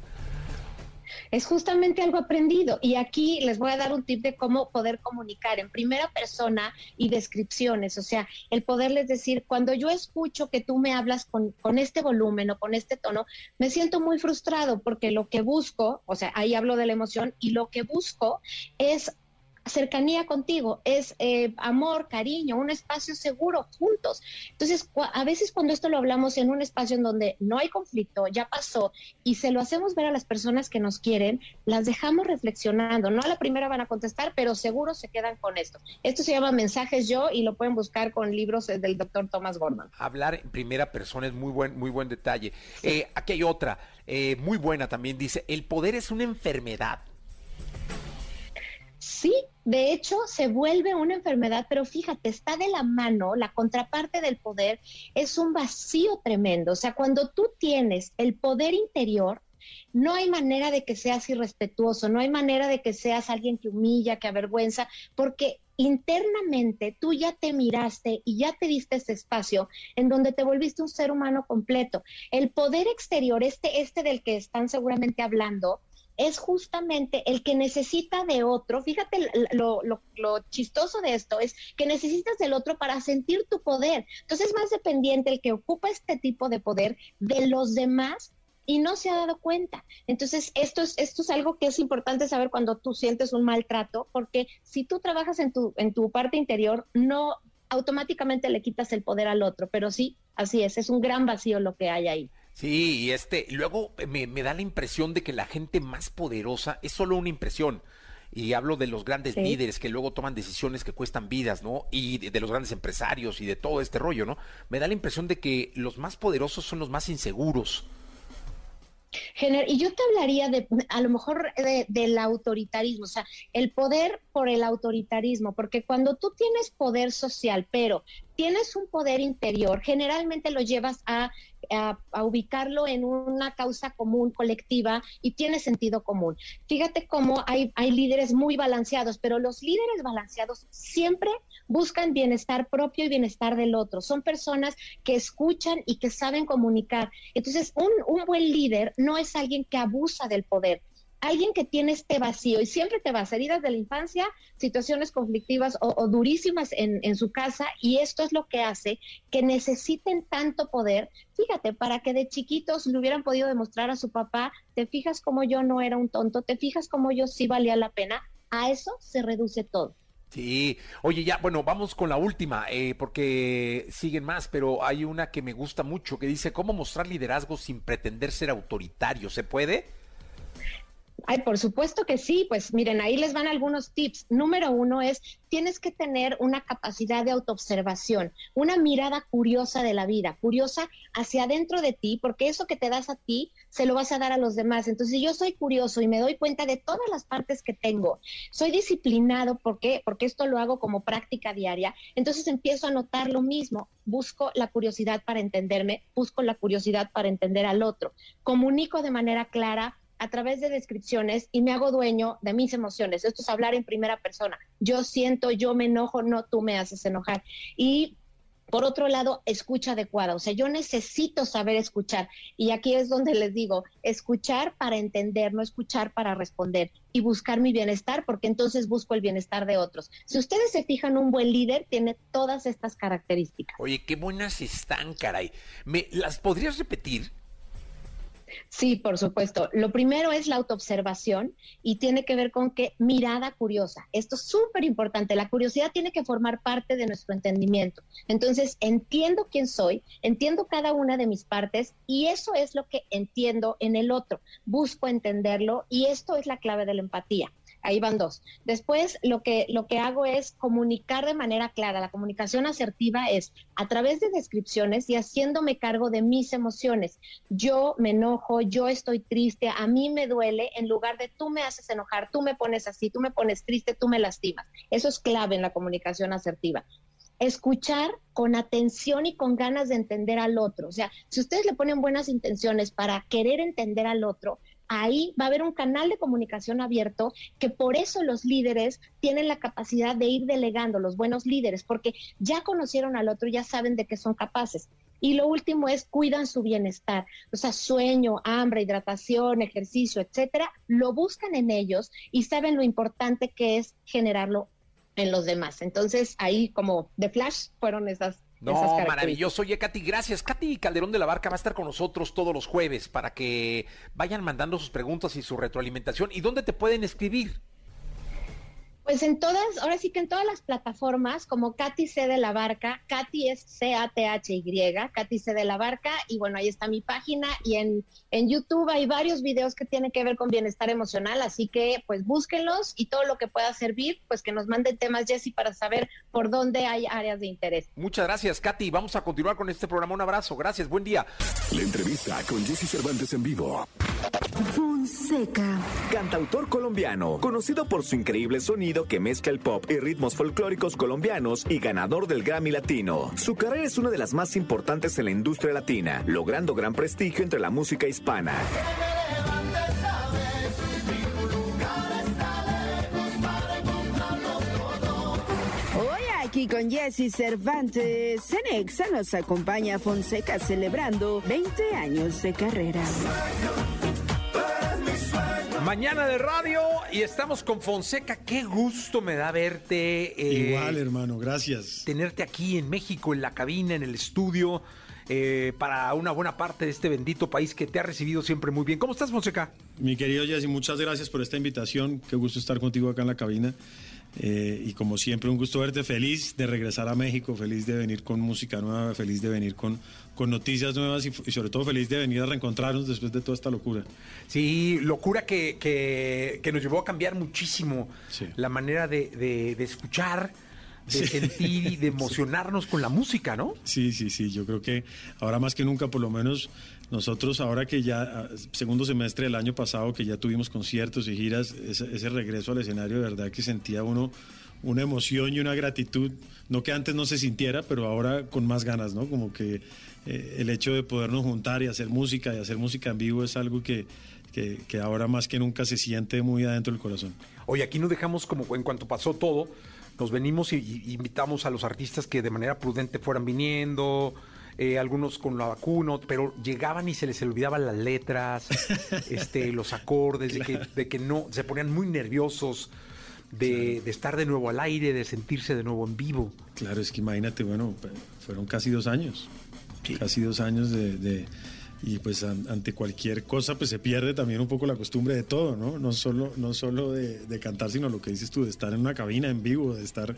Es justamente algo aprendido. Y aquí les voy a dar un tip de cómo poder comunicar en primera persona y descripciones. O sea, el poderles decir, cuando yo escucho que tú me hablas con, con este volumen o con este tono, me siento muy frustrado porque lo que busco, o sea, ahí hablo de la emoción, y lo que busco es cercanía contigo, es eh, amor, cariño, un espacio seguro juntos. Entonces, a veces cuando esto lo hablamos en un espacio en donde no hay conflicto, ya pasó, y se lo hacemos ver a las personas que nos quieren, las dejamos reflexionando. No a la primera van a contestar, pero seguro se quedan con esto. Esto se llama Mensajes Yo y lo pueden buscar con libros del doctor Thomas Gordon. Hablar en primera persona es muy buen, muy buen detalle. Eh, aquí hay otra, eh, muy buena también, dice, el poder es una enfermedad. Sí, de hecho se vuelve una enfermedad, pero fíjate, está de la mano, la contraparte del poder es un vacío tremendo. O sea, cuando tú tienes el poder interior, no hay manera de que seas irrespetuoso, no hay manera de que seas alguien que humilla, que avergüenza, porque internamente tú ya te miraste y ya te diste ese espacio en donde te volviste un ser humano completo. El poder exterior, este, este del que están seguramente hablando, es justamente el que necesita de otro. Fíjate lo, chistoso de esto, es que necesitas del otro para sentir tu poder. Entonces es más dependiente el que ocupa este tipo de poder de los demás y no se ha dado cuenta. Entonces, esto es, esto es algo que es importante saber cuando tú sientes un maltrato, porque si tú trabajas en tu, en tu parte interior, no automáticamente le quitas el poder al otro, pero sí, así es, es un gran vacío lo que hay ahí. Sí, y este, luego me, da la impresión de que la gente más poderosa es solo una impresión. Y hablo de los grandes líderes que luego toman decisiones que cuestan vidas, ¿no? Y de, los grandes empresarios y de todo este rollo, ¿no? Me da la impresión de que los más poderosos son los más inseguros. y yo te hablaría de, a lo mejor, del autoritarismo, o sea, el poder por el autoritarismo, porque cuando tú tienes poder social, pero tienes un poder interior, generalmente lo llevas a ubicarlo en una causa común, colectiva, y tiene sentido común. Fíjate cómo hay, hay líderes muy balanceados, pero los líderes balanceados siempre buscan bienestar propio y bienestar del otro. Son personas que escuchan y que saben comunicar. Entonces, un, un buen líder no es alguien que abusa del poder, alguien que tiene este vacío y siempre te vas, heridas de la infancia, situaciones conflictivas o, durísimas en, en, su casa y esto es lo que hace que necesiten tanto poder. Fíjate, para que de chiquitos le hubieran podido demostrar a su papá, te fijas como yo no era un tonto, te fijas como yo sí valía la pena, a eso se reduce todo. Sí, oye, ya, bueno, vamos con la última, eh, porque siguen más, pero hay una que me gusta mucho que dice, ¿cómo mostrar liderazgo sin pretender ser autoritario? ¿Se puede? Ay, por supuesto que sí, pues miren, ahí les van algunos tips. Número uno es, tienes que tener una capacidad de autoobservación, una mirada curiosa de la vida, curiosa hacia adentro de ti, porque eso que te das a ti, se lo vas a dar a los demás. Entonces, si yo soy curioso y me doy cuenta de todas las partes que tengo, soy disciplinado, ¿por qué? Porque esto lo hago como práctica diaria, entonces empiezo a notar lo mismo, busco la curiosidad para entenderme, busco la curiosidad para entender al otro, comunico de manera clara a través de descripciones y me hago dueño de mis emociones. Esto es hablar en primera persona. Yo siento, yo me enojo, no tú me haces enojar. Y por otro lado, escucha adecuada. O sea, yo necesito saber escuchar. Y aquí es donde les digo, escuchar para entender, no escuchar para responder y buscar mi bienestar, porque entonces busco el bienestar de otros. Si ustedes se fijan, un buen líder tiene todas estas características. Oye, qué buenas están, caray. ¿Me las podrías repetir? Sí, por supuesto. Lo primero es la autoobservación y tiene que ver con qué mirada curiosa. Esto es súper importante. La curiosidad tiene que formar parte de nuestro entendimiento. Entonces, entiendo quién soy, entiendo cada una de mis partes y eso es lo que entiendo en el otro. Busco entenderlo y esto es la clave de la empatía ahí van dos. Después, lo que, lo que hago es comunicar de manera clara. La comunicación asertiva es a través de descripciones y haciéndome cargo de mis emociones. Yo me enojo, yo estoy triste, a mí me duele, en lugar de tú me haces enojar, tú me pones así, tú me pones triste, tú me lastimas. Eso es clave en la comunicación asertiva. escuchar con atención y con ganas de entender al otro. O sea, si ustedes le ponen buenas intenciones para querer entender al otro, ahí va a haber un canal de comunicación abierto que por eso los líderes tienen la capacidad de ir delegando, los buenos líderes, porque ya conocieron al otro, ya saben de qué son capaces. Y lo último es cuidan su bienestar, o sea, sueño, hambre, hidratación, ejercicio, etcétera, lo buscan en ellos y saben lo importante que es generarlo en los demás. Entonces, ahí como de flash fueron esas no, maravilloso. Oye, Katy, gracias. Katy Calderón de la Barca va a estar con nosotros todos los jueves para que vayan mandando sus preguntas y su retroalimentación. ¿Y dónde te pueden escribir? Pues en todas, ahora sí que en todas las plataformas, como Katy C de la Barca, Katy es C-A-T-H-Y, Katy C de la Barca, y bueno, ahí está mi página, y en, en YouTube hay varios videos que tienen que ver con bienestar emocional, así que pues búsquenlos y todo lo que pueda servir, pues que nos manden temas, Jessy, para saber por dónde hay áreas de interés. Muchas gracias, Katy. Vamos a continuar con este programa. Un abrazo. Gracias. Buen día. La entrevista con Jesse Cervantes en vivo. Fonseca. Cantautor colombiano, conocido por su increíble sonido que mezcla el pop y ritmos folclóricos colombianos y ganador del Grammy Latino. Su carrera es una de las más importantes en la industria latina, logrando gran prestigio entre la música hispana. Hoy aquí con Jesse Cervantes, Cenexa nos acompaña Fonseca celebrando 20 años de carrera. Mañana de radio y estamos con Fonseca. Qué gusto me da verte. eh, Igual, hermano, gracias. Tenerte aquí en México, en la cabina, en el estudio, eh, para una buena parte de este bendito país que te ha recibido siempre muy bien. ¿Cómo estás, Fonseca? Mi querido Jesse, muchas gracias por esta invitación. Qué gusto estar contigo acá en la cabina. Eh, y como siempre, un gusto verte. Feliz de regresar a México, feliz de venir con música nueva, feliz de venir con, con noticias nuevas y, y sobre todo feliz de venir a reencontrarnos después de toda esta locura. Sí, locura que, que- que nos llevó a cambiar muchísimo Sí. la manera de, de- de escuchar, de sentir y de emocionarnos con la música, ¿no? Sí, sí, sí. Yo creo que ahora más que nunca, por lo menos nosotros, ahora que ya, ah, segundo semestre del año pasado, que ya tuvimos conciertos y giras, ese, regreso al escenario, de verdad que sentía uno una emoción y una gratitud, no que antes no se sintiera, pero ahora con más ganas, ¿no? Como que eh, el hecho de podernos juntar y hacer música y hacer música en vivo es algo que, que, ahora más que nunca se siente muy adentro del corazón. Oye, aquí nos dejamos como en cuanto pasó todo, nos venimos y, y invitamos a los artistas que de manera prudente fueran viniendo, eh, algunos con la vacuna, pero llegaban y se les olvidaban las letras, este, los acordes, de, que, de que no, se ponían muy nerviosos de, de estar de nuevo al aire, de sentirse de nuevo en vivo. Claro, es que imagínate, bueno, fueron casi dos años. Casi dos años de... de- y pues an- ante cualquier cosa pues se pierde también un poco la costumbre de todo, ¿no? No solo, no solo de, de cantar, sino lo que dices tú, de estar en una cabina en vivo, de estar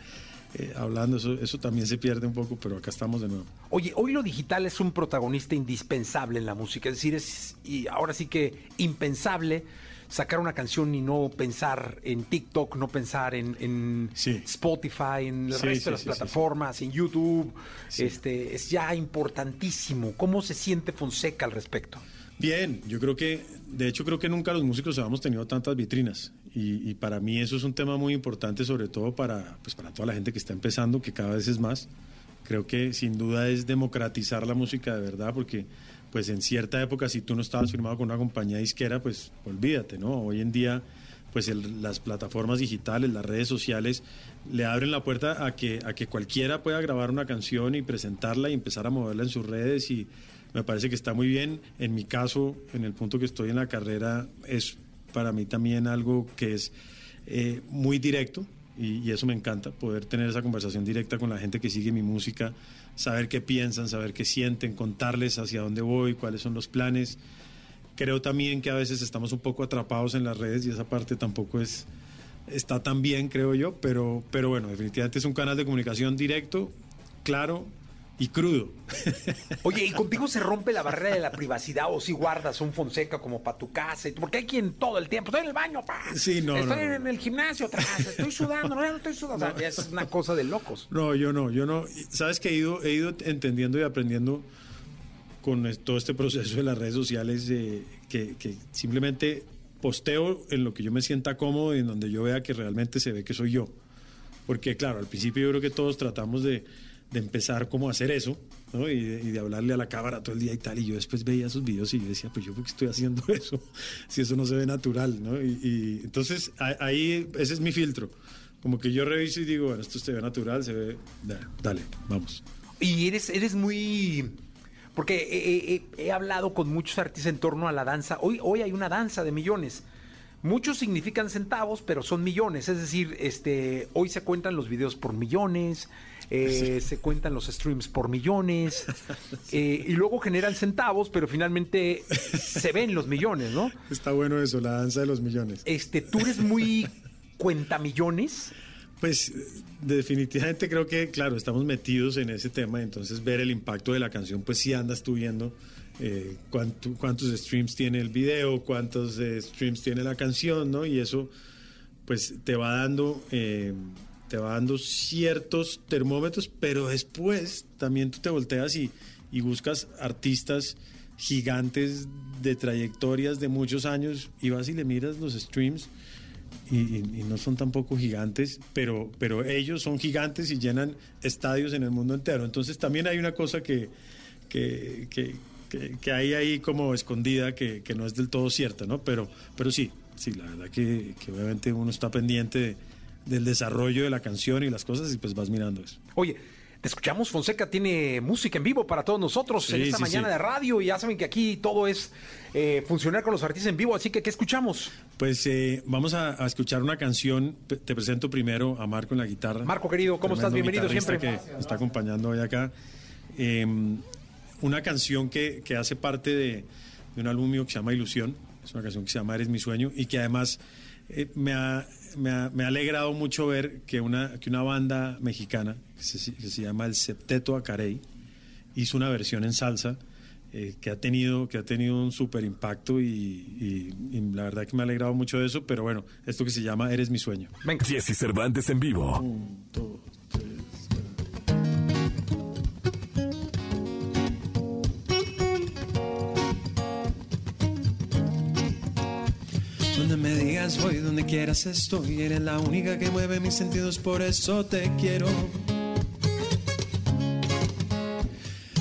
eh, hablando, eso, eso también se pierde un poco, pero acá estamos de nuevo. Oye, hoy lo digital es un protagonista indispensable en la música, es decir, es y ahora sí que impensable sacar una canción y no pensar en TikTok, no pensar en, en Sí. Spotify, en el Sí, resto sí, de las plataformas, en YouTube. Este, es ya importantísimo. ¿Cómo se siente Fonseca al respecto? Bien, yo creo que, de hecho creo que nunca los músicos habíamos tenido tantas vitrinas y, y para mí eso es un tema muy importante, sobre todo para, pues para toda la gente que está empezando, que cada vez es más. Creo que sin duda es democratizar la música de verdad, porque pues en cierta época si tú no estabas firmado con una compañía disquera, pues olvídate, ¿no? Hoy en día pues el- las plataformas digitales, las redes sociales le abren la puerta a que, a que cualquiera pueda grabar una canción y presentarla y empezar a moverla en sus redes y me parece que está muy bien. En mi caso, en el punto que estoy en la carrera, es para mí también algo que es eh, muy directo y, y eso me encanta, poder tener esa conversación directa con la gente que sigue mi música, saber qué piensan, saber qué sienten, contarles hacia dónde voy, cuáles son los planes. Creo también que a veces estamos un poco atrapados en las redes y esa parte tampoco es está tan bien, creo yo, pero, pero bueno, definitivamente es un canal de comunicación directo, claro y crudo. Oye, ¿y contigo se rompe la barrera de la privacidad o si guardas un Fonseca como para tu casa? Porque hay quien todo el tiempo, estoy en el baño, pa. Sí, no, Estoy no, no. en el gimnasio atrás, estoy sudando, no, estoy sudando. O sea, es una cosa de locos. No, yo no, yo no. Sabes que he ido, he ido entendiendo y aprendiendo con todo este proceso de las redes sociales eh, que, que simplemente posteo en lo que yo me sienta cómodo y en donde yo vea que realmente se ve que soy yo. Porque claro, al principio yo creo que todos tratamos de, de empezar como a hacer eso, ¿no? Y de, hablarle a la cámara todo el día y tal. Y yo después veía esos videos y yo decía, pues yo por qué estoy haciendo eso, si eso no se ve natural, ¿no? Y, entonces ahí, ese es mi filtro. Como que yo reviso y digo, bueno, esto se ve natural, se ve, da- dale, vamos. Y eres, eres muy... Porque he, he- he hablado con muchos artistas en torno a la danza. Hoy, hoy hay una danza de millones. Muchos significan centavos, pero son millones. Es decir, este, hoy se cuentan los videos por millones, eh, se cuentan los streams por millones, eh, y luego generan centavos, pero finalmente se ven los millones, ¿no? Está bueno eso, la danza de los millones. Este, tú eres muy cuenta millones. Pues definitivamente creo que, claro, estamos metidos en ese tema, entonces ver el impacto de la canción, pues sí andas tú viendo eh, cuánto- cuántos streams tiene el video, cuántos eh, streams tiene la canción, ¿no? Y eso, pues te va dando, eh, te va dando ciertos termómetros, pero después también tú te volteas y, y buscas artistas gigantes de trayectorias de muchos años y vas y le miras los streams y, y- y no son tampoco gigantes, pero, pero ellos son gigantes y llenan estadios en el mundo entero. Entonces también hay una cosa que, que, que, que- que hay ahí como escondida que, no es del todo cierta, ¿no? Pero, pero sí, sí, la verdad que, que obviamente uno está pendiente de- del desarrollo de la canción y las cosas y pues vas mirando eso. Oye, te escuchamos, Fonseca tiene música en vivo para todos nosotros en esta sí, mañana sí. de radio y ya saben que aquí todo es eh, funcionar con los artistas en vivo, así que ¿qué escuchamos? Pues eh, vamos a, a escuchar una canción. Te presento primero a Marco en la guitarra. Marco, querido, ¿cómo estás? Bienvenido siempre. Que está acompañando hoy acá. Eh, una canción que, que hace parte de, de un álbum mío que se llama Ilusión. Es una canción que se llama Eres mi sueño y que además eh, me, ha, me, ha, me ha alegrado mucho ver que una, que una banda mexicana que se, que se llama el Septeto Acarey hizo una versión en salsa eh, que ha tenido que ha tenido un súper impacto y, y- y la verdad que me ha alegrado mucho de eso, pero bueno, esto que se llama Eres mi sueño. Jesse Cervantes en vivo. Donde me digas voy, donde quieras estoy. Eres la única que mueve mis sentidos, por eso te quiero.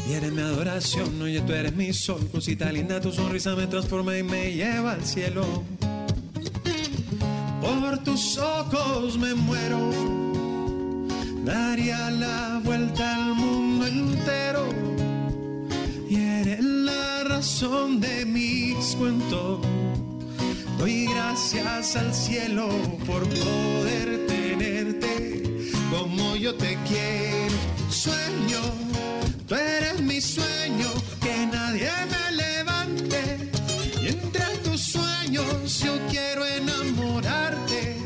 Y eres mi adoración, oye, tú eres mi sol. Cosita linda, tu sonrisa me transforma y me lleva al cielo. Por tus ojos me muero. Daría la vuelta al mundo entero. Y eres la razón de mis cuentos. Doy gracias al cielo por poder tenerte como yo te quiero. Sueño, tú eres mi sueño, que nadie me levante. Y entre tus sueños yo quiero enamorarte.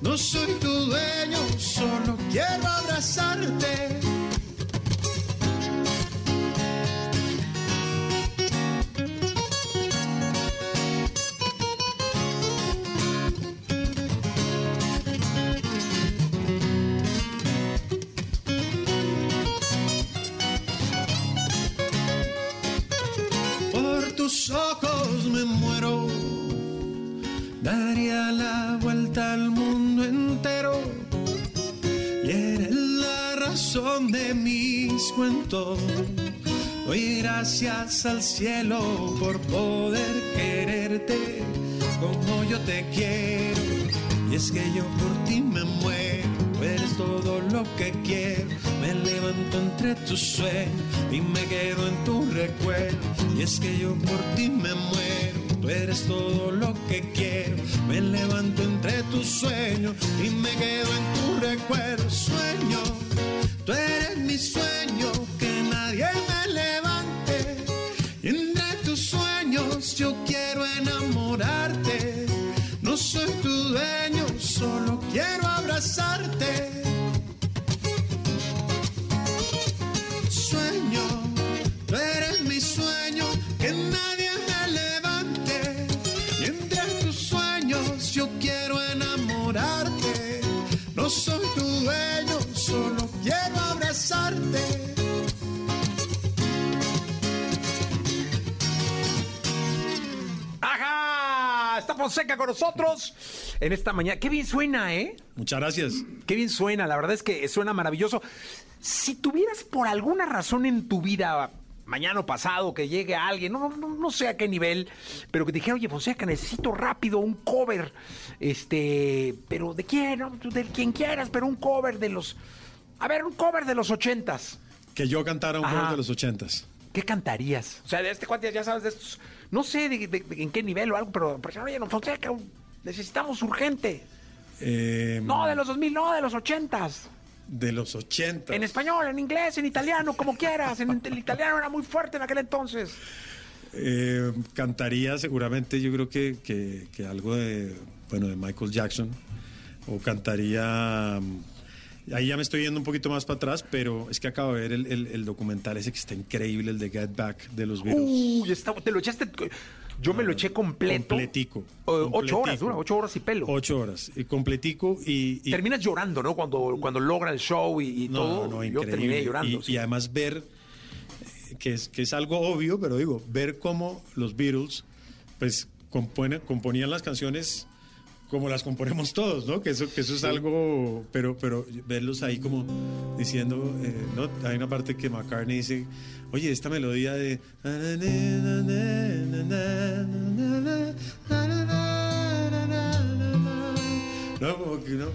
No soy tu dueño, solo quiero abrazarte. Cuentos. Doy gracias al cielo por poder quererte como yo te quiero. Y es que yo por ti me muero. Eres todo lo que quiero. Me levanto entre tus sueños y me quedo en tu recuerdo. Y es que yo por ti me muero. Tú eres todo lo que quiero. Me levanto entre nosotros en esta mañana. Qué bien suena, ¿eh? Muchas gracias. Qué bien suena, la verdad es que suena maravilloso. Si tuvieras por alguna razón en tu vida, mañana o pasado, que llegue alguien, no, no, no sé a qué nivel, pero que te dijera, oye, Fonseca, necesito rápido un cover, este, pero de quién, de quien quieras, pero un cover de los, a ver, un cover de los ochentas. Que yo cantara un Ajá. cover de los ochentas. ¿Qué cantarías? O sea, de este cuate ya sabes de estos, no sé de, de- de en qué nivel o algo, pero, pero oye, no, Fonseca, necesitamos urgente. Eh, No, de los 2000, no, de los ochentas. de los ochentas. En español, en inglés, en italiano, como quieras. En, el italiano era muy fuerte en aquel entonces. Eh, cantaría seguramente, yo creo que, que- que algo de, bueno, de Michael Jackson. O cantaría... Ahí ya me estoy yendo un poquito más para atrás, pero es que acabo de ver el, el- el documental ese que está increíble, el de Get Back de los Beatles. Uy, está- te lo echaste. Yo me lo eché completo. Completico. Eh, ocho horas, dura, ocho horas y pelo. Ocho horas. Y completico y... y- Terminas llorando, ¿no? Cuando, cuando logra el show y, y No, todo. no, Yo increíble. terminé llorando. Y, sí. y además ver, que es, que es algo obvio, pero digo, ver cómo los Beatles, pues, componían las canciones como las componemos todos, ¿no? Que eso, que eso es algo, pero, pero verlos ahí como diciendo, eh, ¿no? Hay una parte que McCartney dice, oye, esta melodía de... No, como que no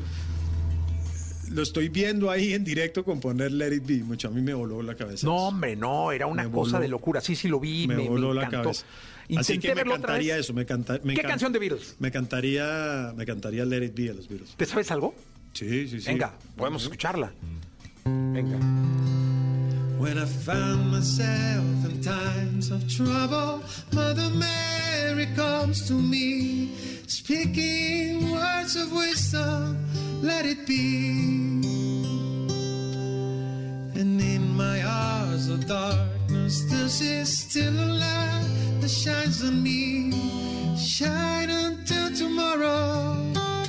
lo estoy viendo ahí en directo componer Let It Be. Mucho a mí me voló la cabeza. No, hombre, no, era una Me cosa voló- de locura. Sí, sí lo vi, me, me, me voló la encantó. cabeza. Intenté Así que me verlo otra cantaría vez. eso. Me canta, me ¿Qué encan- canción de Beatles? Me cantaría, me cantaría Let It Be a los Beatles. ¿Te sabes algo? Sí, sí, sí. Venga, podemos escucharla. Venga. When I found myself in times of trouble, Mother Mary comes to me, speaking words of wisdom, let it be. And in my hours of darkness, this is still a light that shines on me. Shine until tomorrow,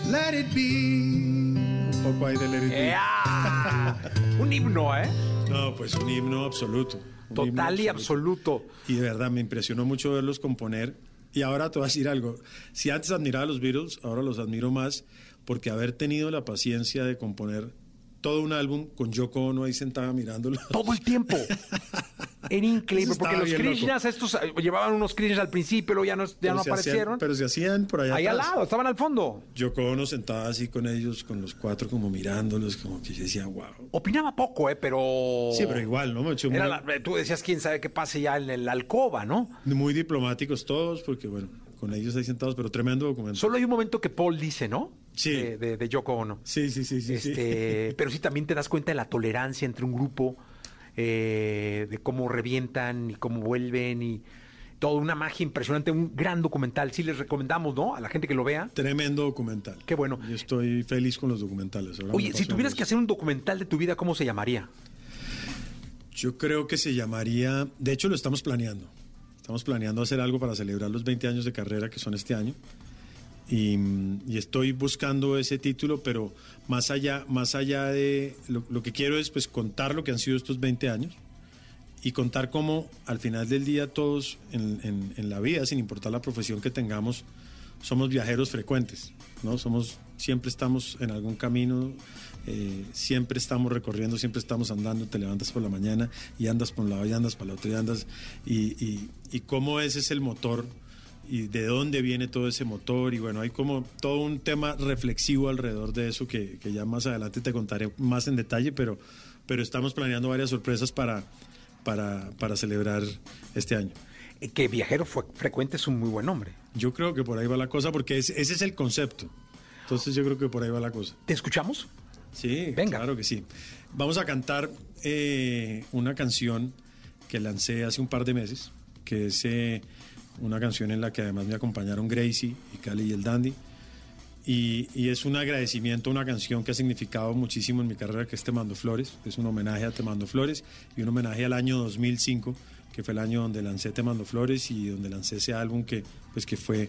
let it be. Un poco ahí de Let It Be. ¡Ea! Un himno, ¿eh? No, pues un himno absoluto. un himno Total y absoluto. Y de verdad me impresionó mucho verlos componer. Y ahora te voy a decir algo. Si antes admiraba a los Beatles, ahora los admiro más porque haber tenido la paciencia de componer todo un álbum con Yoko Ono ahí sentada mirándolo. Todo el tiempo. Era increíble, porque los loco. Krishnas, estos eh, llevaban unos Krishnas al principio, luego ya no, ya Pero no hacían- aparecieron. pero se hacían por allá Ahí al atrás. lado, estaban al fondo. Yoko Ono sentada así con ellos, con los cuatro como mirándolos, como que yo decía, wow. Opinaba poco, ¿eh? Pero. Sí, pero igual, ¿no? Mucho- Era muy, la- tú decías, quién sabe qué pase ya en la alcoba, ¿no? muy diplomáticos todos, porque bueno, con ellos ahí sentados, pero tremendo documento. Solo hay un momento que Paul dice, ¿no? Sí. De, de- de Yoko Ono. Sí, sí, sí, sí. sí. Este, pero sí también te das cuenta de la tolerancia entre un grupo, eh, de cómo revientan y cómo vuelven y toda una magia impresionante, un gran documental. Sí les recomendamos, ¿no? A la gente que lo vea. Tremendo documental. Qué bueno. Yo estoy feliz con los documentales. ahora Oye, si tuvieras que hacer un documental de tu vida, ¿cómo se llamaría? Yo creo que se llamaría, de hecho lo estamos planeando. Estamos planeando hacer algo para celebrar los 20 años de carrera que son este año. Y, y estoy buscando ese título, pero más allá, más allá de lo, lo que quiero es pues contar lo que han sido estos 20 años y contar cómo al final del día todos en, en- en la vida, sin importar la profesión que tengamos, somos viajeros frecuentes, ¿no? Somos, siempre estamos en algún camino, eh, siempre estamos recorriendo, siempre estamos andando, te levantas por la mañana y andas por un lado y andas para el otro y andas, y, y, y cómo ese es el motor y de dónde viene todo ese motor y bueno, hay como todo un tema reflexivo alrededor de eso que, que ya más adelante te contaré más en detalle, pero, pero estamos planeando varias sorpresas para, para, para celebrar este año. Eh, Que viajero fue, frecuente es un muy buen nombre. Yo creo que por ahí va la cosa porque es- ese es el concepto. Entonces yo creo que por ahí va la cosa. ¿Te escuchamos? Sí, Venga. claro que sí. Vamos a cantar eh, una canción que lancé hace un par de meses, que es eh, una canción en la que además me acompañaron Gracie y Cali y el Dandy. Y, y es un agradecimiento a una canción que ha significado muchísimo en mi carrera, que es Te Mando Flores. Es un homenaje a Te Mando Flores y un homenaje al año 2005, que fue el año donde lancé Te Mando Flores y donde lancé ese álbum que, pues, que fue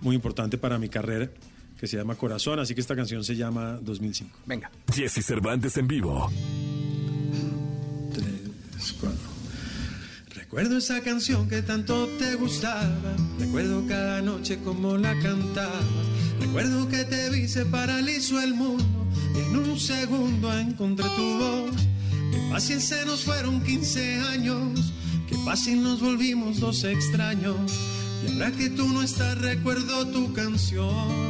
muy importante para mi carrera, que se llama Corazón. Así que esta canción se llama 2005. Venga. Jesse Cervantes en vivo. tres, cuatro. Recuerdo esa canción que tanto te gustaba. Recuerdo cada noche como la cantabas. Recuerdo que te vi, se paralizó el mundo. Y en un segundo encontré tu voz. Qué fácil se nos fueron 15 años. Qué fácil nos volvimos dos extraños. Y ahora que tú no estás, recuerdo tu canción.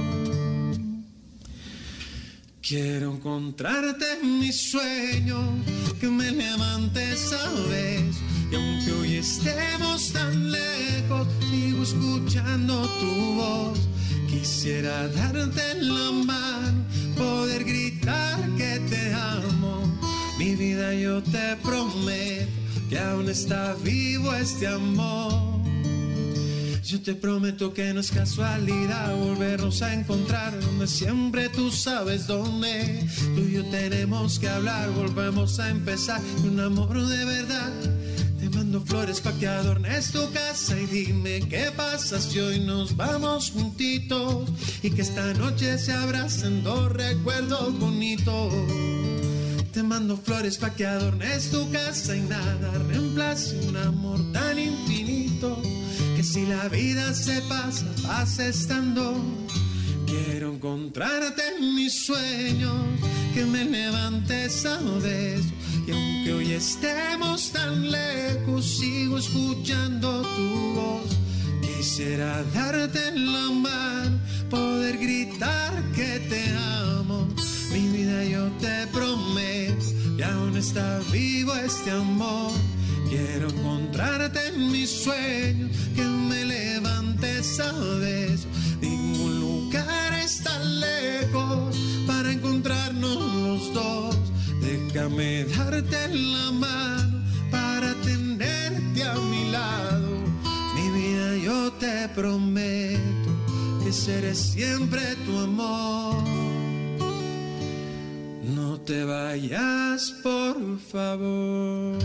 Quiero encontrarte en mis sueños, que me levantes a vez. Y aunque hoy estemos tan lejos, sigo escuchando tu voz. Quisiera darte la mano, poder gritar que te amo. Mi vida yo te prometo que aún está vivo este amor. Yo te prometo que no es casualidad volvernos a encontrar donde siempre tú sabes dónde. Tú y yo tenemos que hablar, volvemos a empezar un amor de verdad. Mando flores pa' que adornes tu casa y dime qué pasa si hoy nos vamos juntitos y que esta noche se abracen dos recuerdos bonitos. Te mando flores pa' que adornes tu casa y nada reemplace un amor tan infinito que si la vida se pasa, pasa estando. Quiero encontrarte en mis sueños, que me levantes a besos. Y aunque hoy estemos tan lejos, sigo escuchando tu voz. Quisiera darte la mano, poder gritar que te amo. Mi vida yo te prometo, que aún está vivo este amor. Quiero encontrarte en mis sueños, que me levantes a besos. Déjame darte la mano para tenerte a mi lado. Mi vida yo te prometo que seré siempre tu amor. No te vayas, por favor.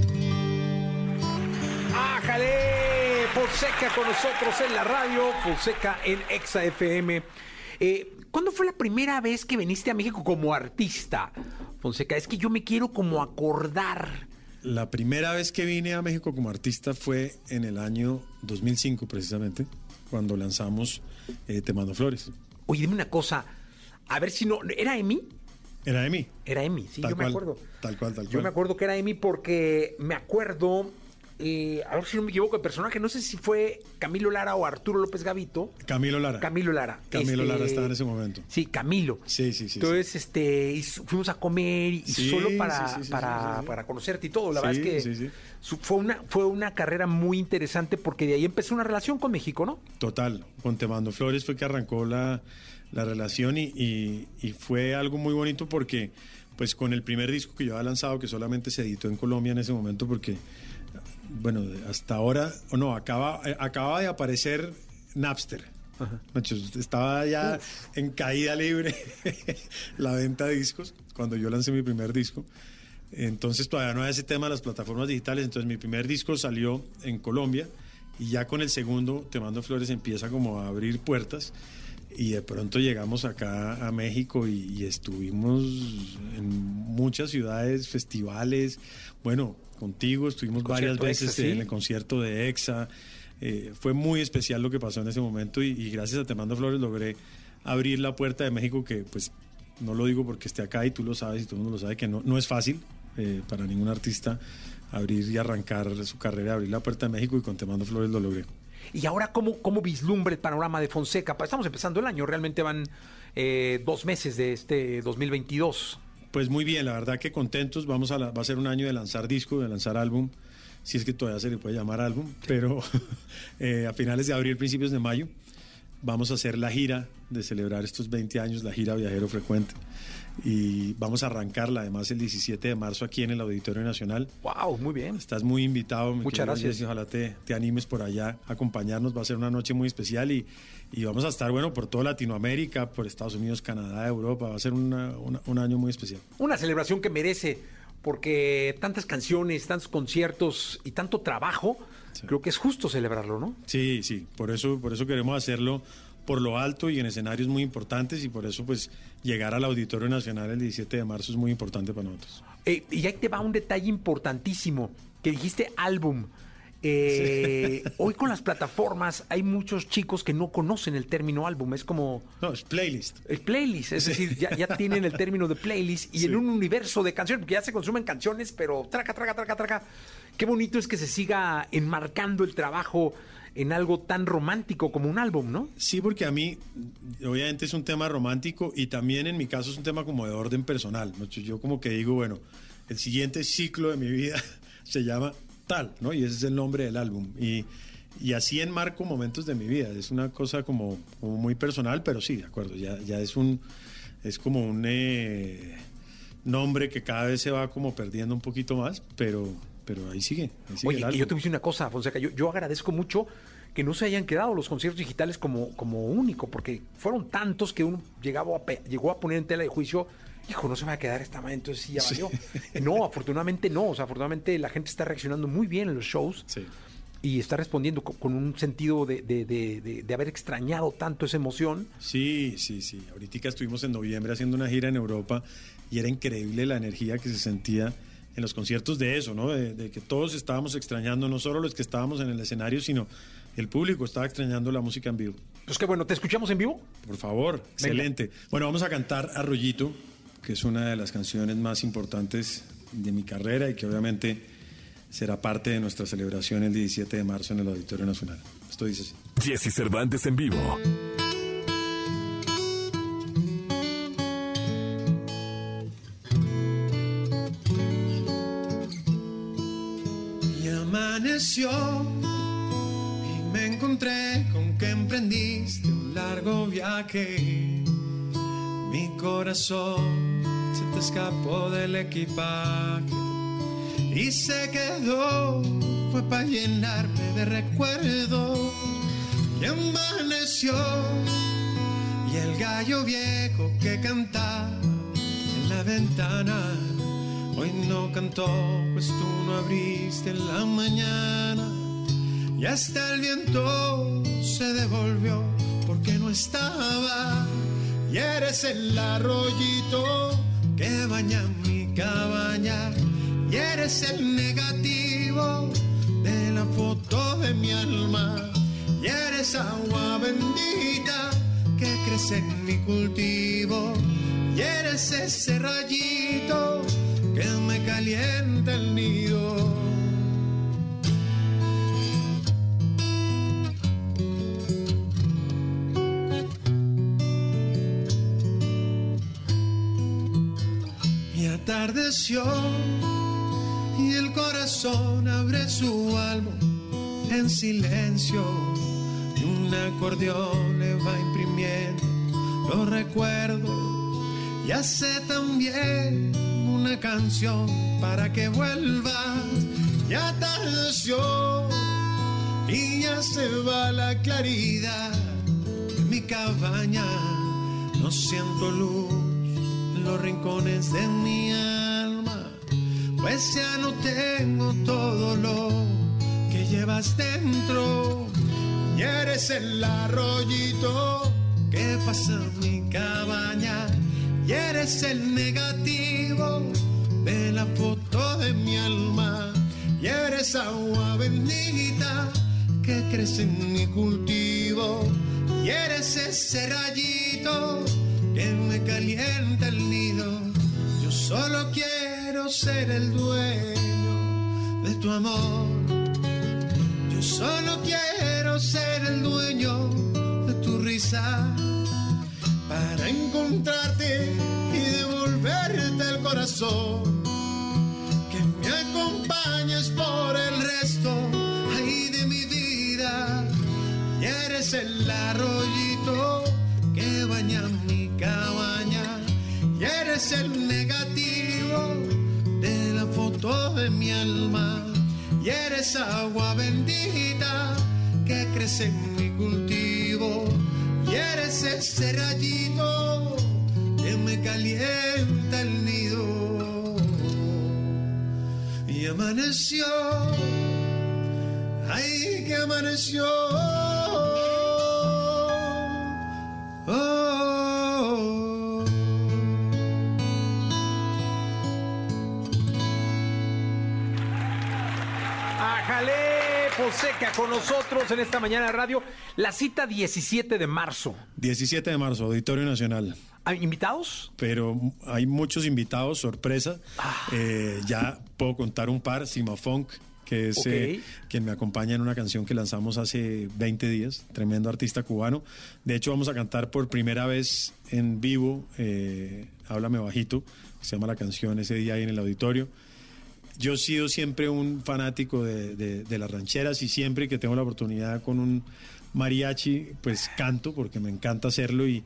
¡Ájale! Fonseca con nosotros en la radio, Fonseca en Exa FM. Eh, ¿Cuándo fue la primera vez que viniste a México como artista? Fonseca, es que yo me quiero como acordar. La primera vez que vine a México como artista fue en el año 2005 precisamente, cuando lanzamos eh, Te Mando Flores. Oye, dime una cosa, a ver si no... ¿Era Emi? Era Emi. Era Emi, sí, Tal yo me acuerdo. Tal cual, tal cual. Yo me acuerdo que era Emi porque me acuerdo, eh, a ver si no me equivoco, el personaje, no sé si fue Camilo Lara o Arturo López Gavito. Camilo Lara. Camilo Lara. Camilo Este, Lara estaba en ese momento. Sí, Camilo. Sí, sí, sí. Entonces, este, fuimos a comer y Sí, solo para, sí, para, para conocerte y todo. La verdad es que fue, una, fue una carrera muy interesante porque de ahí empezó una relación con México, ¿no? Total, con Te Mando Flores fue que arrancó la, la relación y, y- y fue algo muy bonito porque pues con el primer disco que yo había lanzado, que solamente se editó en Colombia en ese momento porque, bueno, hasta ahora, o no, acaba, eh, acaba de aparecer Napster. Macho, estaba ya en caída libre la venta de discos cuando yo lancé mi primer disco. Entonces todavía no había ese tema de las plataformas digitales. Entonces mi primer disco salió en Colombia y ya con el segundo, Te Mando Flores, empieza como a abrir puertas. Y de pronto llegamos acá a México y, y estuvimos en muchas ciudades, festivales. Bueno, contigo estuvimos varias veces Exa, ¿sí? en el concierto de EXA. Eh, fue muy especial lo que pasó en ese momento y, y gracias a Te Mando Flores logré abrir la puerta de México que pues no lo digo porque esté acá y tú lo sabes y todo el mundo lo sabe que no, no es fácil eh, para ningún artista abrir y arrancar su carrera, abrir la puerta de México y con Te Mando Flores lo logré. Y ahora, ¿cómo, cómo vislumbra el panorama de Fonseca? Estamos empezando el año, realmente van eh, dos meses de este 2022. Pues muy bien, la verdad que contentos. Vamos a la- va a ser un año de lanzar disco, de lanzar álbum, si es que todavía se le puede llamar álbum, pero eh, a finales de abril, principios de mayo, vamos a hacer la gira de celebrar estos 20 años, la gira Viajero Frecuente. Y vamos a arrancarla además el 17 de marzo aquí en el Auditorio Nacional. ¡Wow! Muy bien. Estás muy invitado. Muchas gracias. Jesse, ojalá te, te animes por allá a acompañarnos. Va a ser una noche muy especial y, y vamos a estar, bueno, por toda Latinoamérica, por Estados Unidos, Canadá, Europa. Va a ser una- una- un año muy especial. Una celebración que merece, porque tantas canciones, tantos conciertos y tanto trabajo, creo que es justo celebrarlo, ¿no? Sí, sí, por eso, por eso queremos hacerlo por lo alto y en escenarios muy importantes y por eso pues llegar al Auditorio Nacional el 17 de marzo es muy importante para nosotros. Eh, y ahí te va un detalle importantísimo, que dijiste álbum. Eh, Hoy con las plataformas hay muchos chicos que no conocen el término álbum. Es como. No, es playlist. El playlist, es decir, ya, ya tienen el término de playlist y Sí. en un universo de canciones, porque ya se consumen canciones, pero traca, traca, traca, traca. Qué bonito es que se siga enmarcando el trabajo en algo tan romántico como un álbum, ¿no? Sí, porque a mí, obviamente es un tema romántico y también en mi caso es un tema como de orden personal. Yo como que digo, bueno, el siguiente ciclo de mi vida se llama ¿no? Y ese es el nombre del álbum. Y, y así enmarco momentos de mi vida. Es una cosa como, como muy personal, pero sí, de acuerdo, ya, ya es un, es como un eh, nombre que cada vez se va como perdiendo un poquito más, pero, pero ahí sigue. ahí sigue Oye, y yo te voy una cosa, Fonseca, yo, yo agradezco mucho que no se hayan quedado los conciertos digitales como, como único, porque fueron tantos que uno llegaba a llegó a poner en tela de juicio, hijo, no se me va a quedar esta manera, entonces sí ya Sí. valió. No, afortunadamente no, o sea, afortunadamente la gente está reaccionando muy bien en los shows Sí. y está respondiendo co- con, un sentido de, de- de- haber extrañado tanto esa emoción. Sí, sí, sí. Ahorita estuvimos en noviembre haciendo una gira en Europa y era increíble la energía que se sentía en los conciertos de eso, ¿no? De, de que todos estábamos extrañando, no solo los que estábamos en el escenario, sino el público estaba extrañando la música en vivo. Pues qué bueno, ¿te escuchamos en vivo? Por favor, excelente. Bueno, vamos a cantar Arroyito, que es una de las canciones más importantes de mi carrera y que obviamente será parte de nuestra celebración el 17 de marzo en el Auditorio Nacional. Esto dice así. Jesse Cervantes en vivo. Y amaneció y me encontré con que emprendiste un largo viaje. Mi corazón se te escapó del equipaje y se quedó. Fue para llenarme de recuerdos. Y amaneció y el gallo viejo que cantaba en la ventana Hoy no cantó, pues tú no abriste en la mañana. Y hasta el viento se devolvió porque no estaba. Y eres el arroyito que baña mi cabaña. Y eres el negativo de la foto de mi alma. Y eres agua bendita que crece en mi cultivo. Y eres ese rayito que me calienta el nido. Y el corazón abre su álbum en silencio y un acordeón le va imprimiendo los recuerdos y hace también una canción para que vuelvas. Ya atardeció y ya se va la claridad de mi cabaña. No siento luz en los rincones de mi alma, pues ya no tengo todo lo que llevas dentro. Y eres el arroyito que pasa en mi cabaña. Y eres el negativo de la foto de mi alma. Y eres agua bendita que crece en mi cultivo. Y eres ese rayito que me calienta el nido. Yo solo quiero ser el dueño de tu amor. Yo solo quiero ser el dueño de tu risa para encontrarte y devolverte el corazón. Que me acompañes por el resto ahí de mi vida. Y eres el arroyito que baña mi cabaña. Y eres el mi alma. Y eres agua bendita que crece en mi cultivo. Y eres ese rayito que me calienta el nido. Y amaneció, ay que amaneció. Fonseca con nosotros en esta mañana de radio. La cita 17 de marzo. 17 de marzo, Auditorio Nacional. ¿Hay invitados? Pero hay muchos invitados, sorpresa. Ah. Eh, ya puedo contar un par, Sima Funk, que es eh, quien me acompaña en una canción que lanzamos hace 20 días, tremendo artista cubano. De hecho, vamos a cantar por primera vez en vivo, eh, Háblame Bajito, que se llama la canción ese día ahí en el auditorio. Yo he sido siempre un fanático de, de- las rancheras y siempre que tengo la oportunidad con un mariachi, pues canto porque me encanta hacerlo y,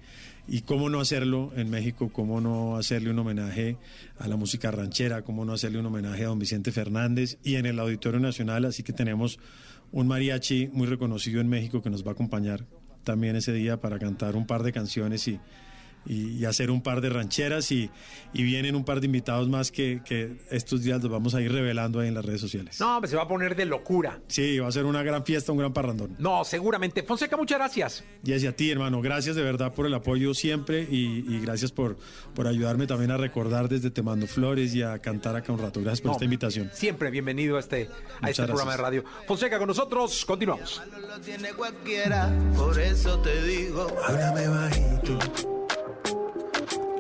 y cómo no hacerlo en México, cómo no hacerle un homenaje a la música ranchera, cómo no hacerle un homenaje a don Vicente Fernández y en el Auditorio Nacional, así que tenemos un mariachi muy reconocido en México que nos va a acompañar también ese día para cantar un par de canciones y, y, y hacer un par de rancheras y, y vienen un par de invitados más que, que estos días los vamos a ir revelando ahí en las redes sociales. No, se va a poner de locura. Sí, va a ser una gran fiesta, un gran parrandón. No, seguramente. Fonseca, muchas gracias. Y hacia ti, hermano, gracias de verdad por el apoyo siempre y, y gracias por, por ayudarme también a recordar desde Te Mando Flores y a cantar acá un rato. Gracias por No, esta invitación. Siempre bienvenido a este, a este programa de radio. Fonseca con nosotros, continuamos. lo tiene cualquiera, por eso te digo. Háblame bajito,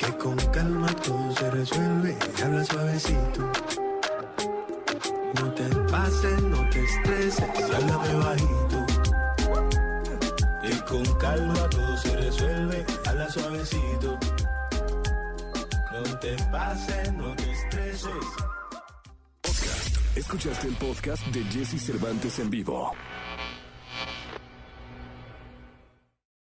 que con calma todo se resuelve. Habla suavecito. No te pases, no te estreses, háblame bajito. Que con calma todo se resuelve. Habla suavecito. No te pases, no te estreses. Escuchaste el podcast de Jesse Cervantes en vivo.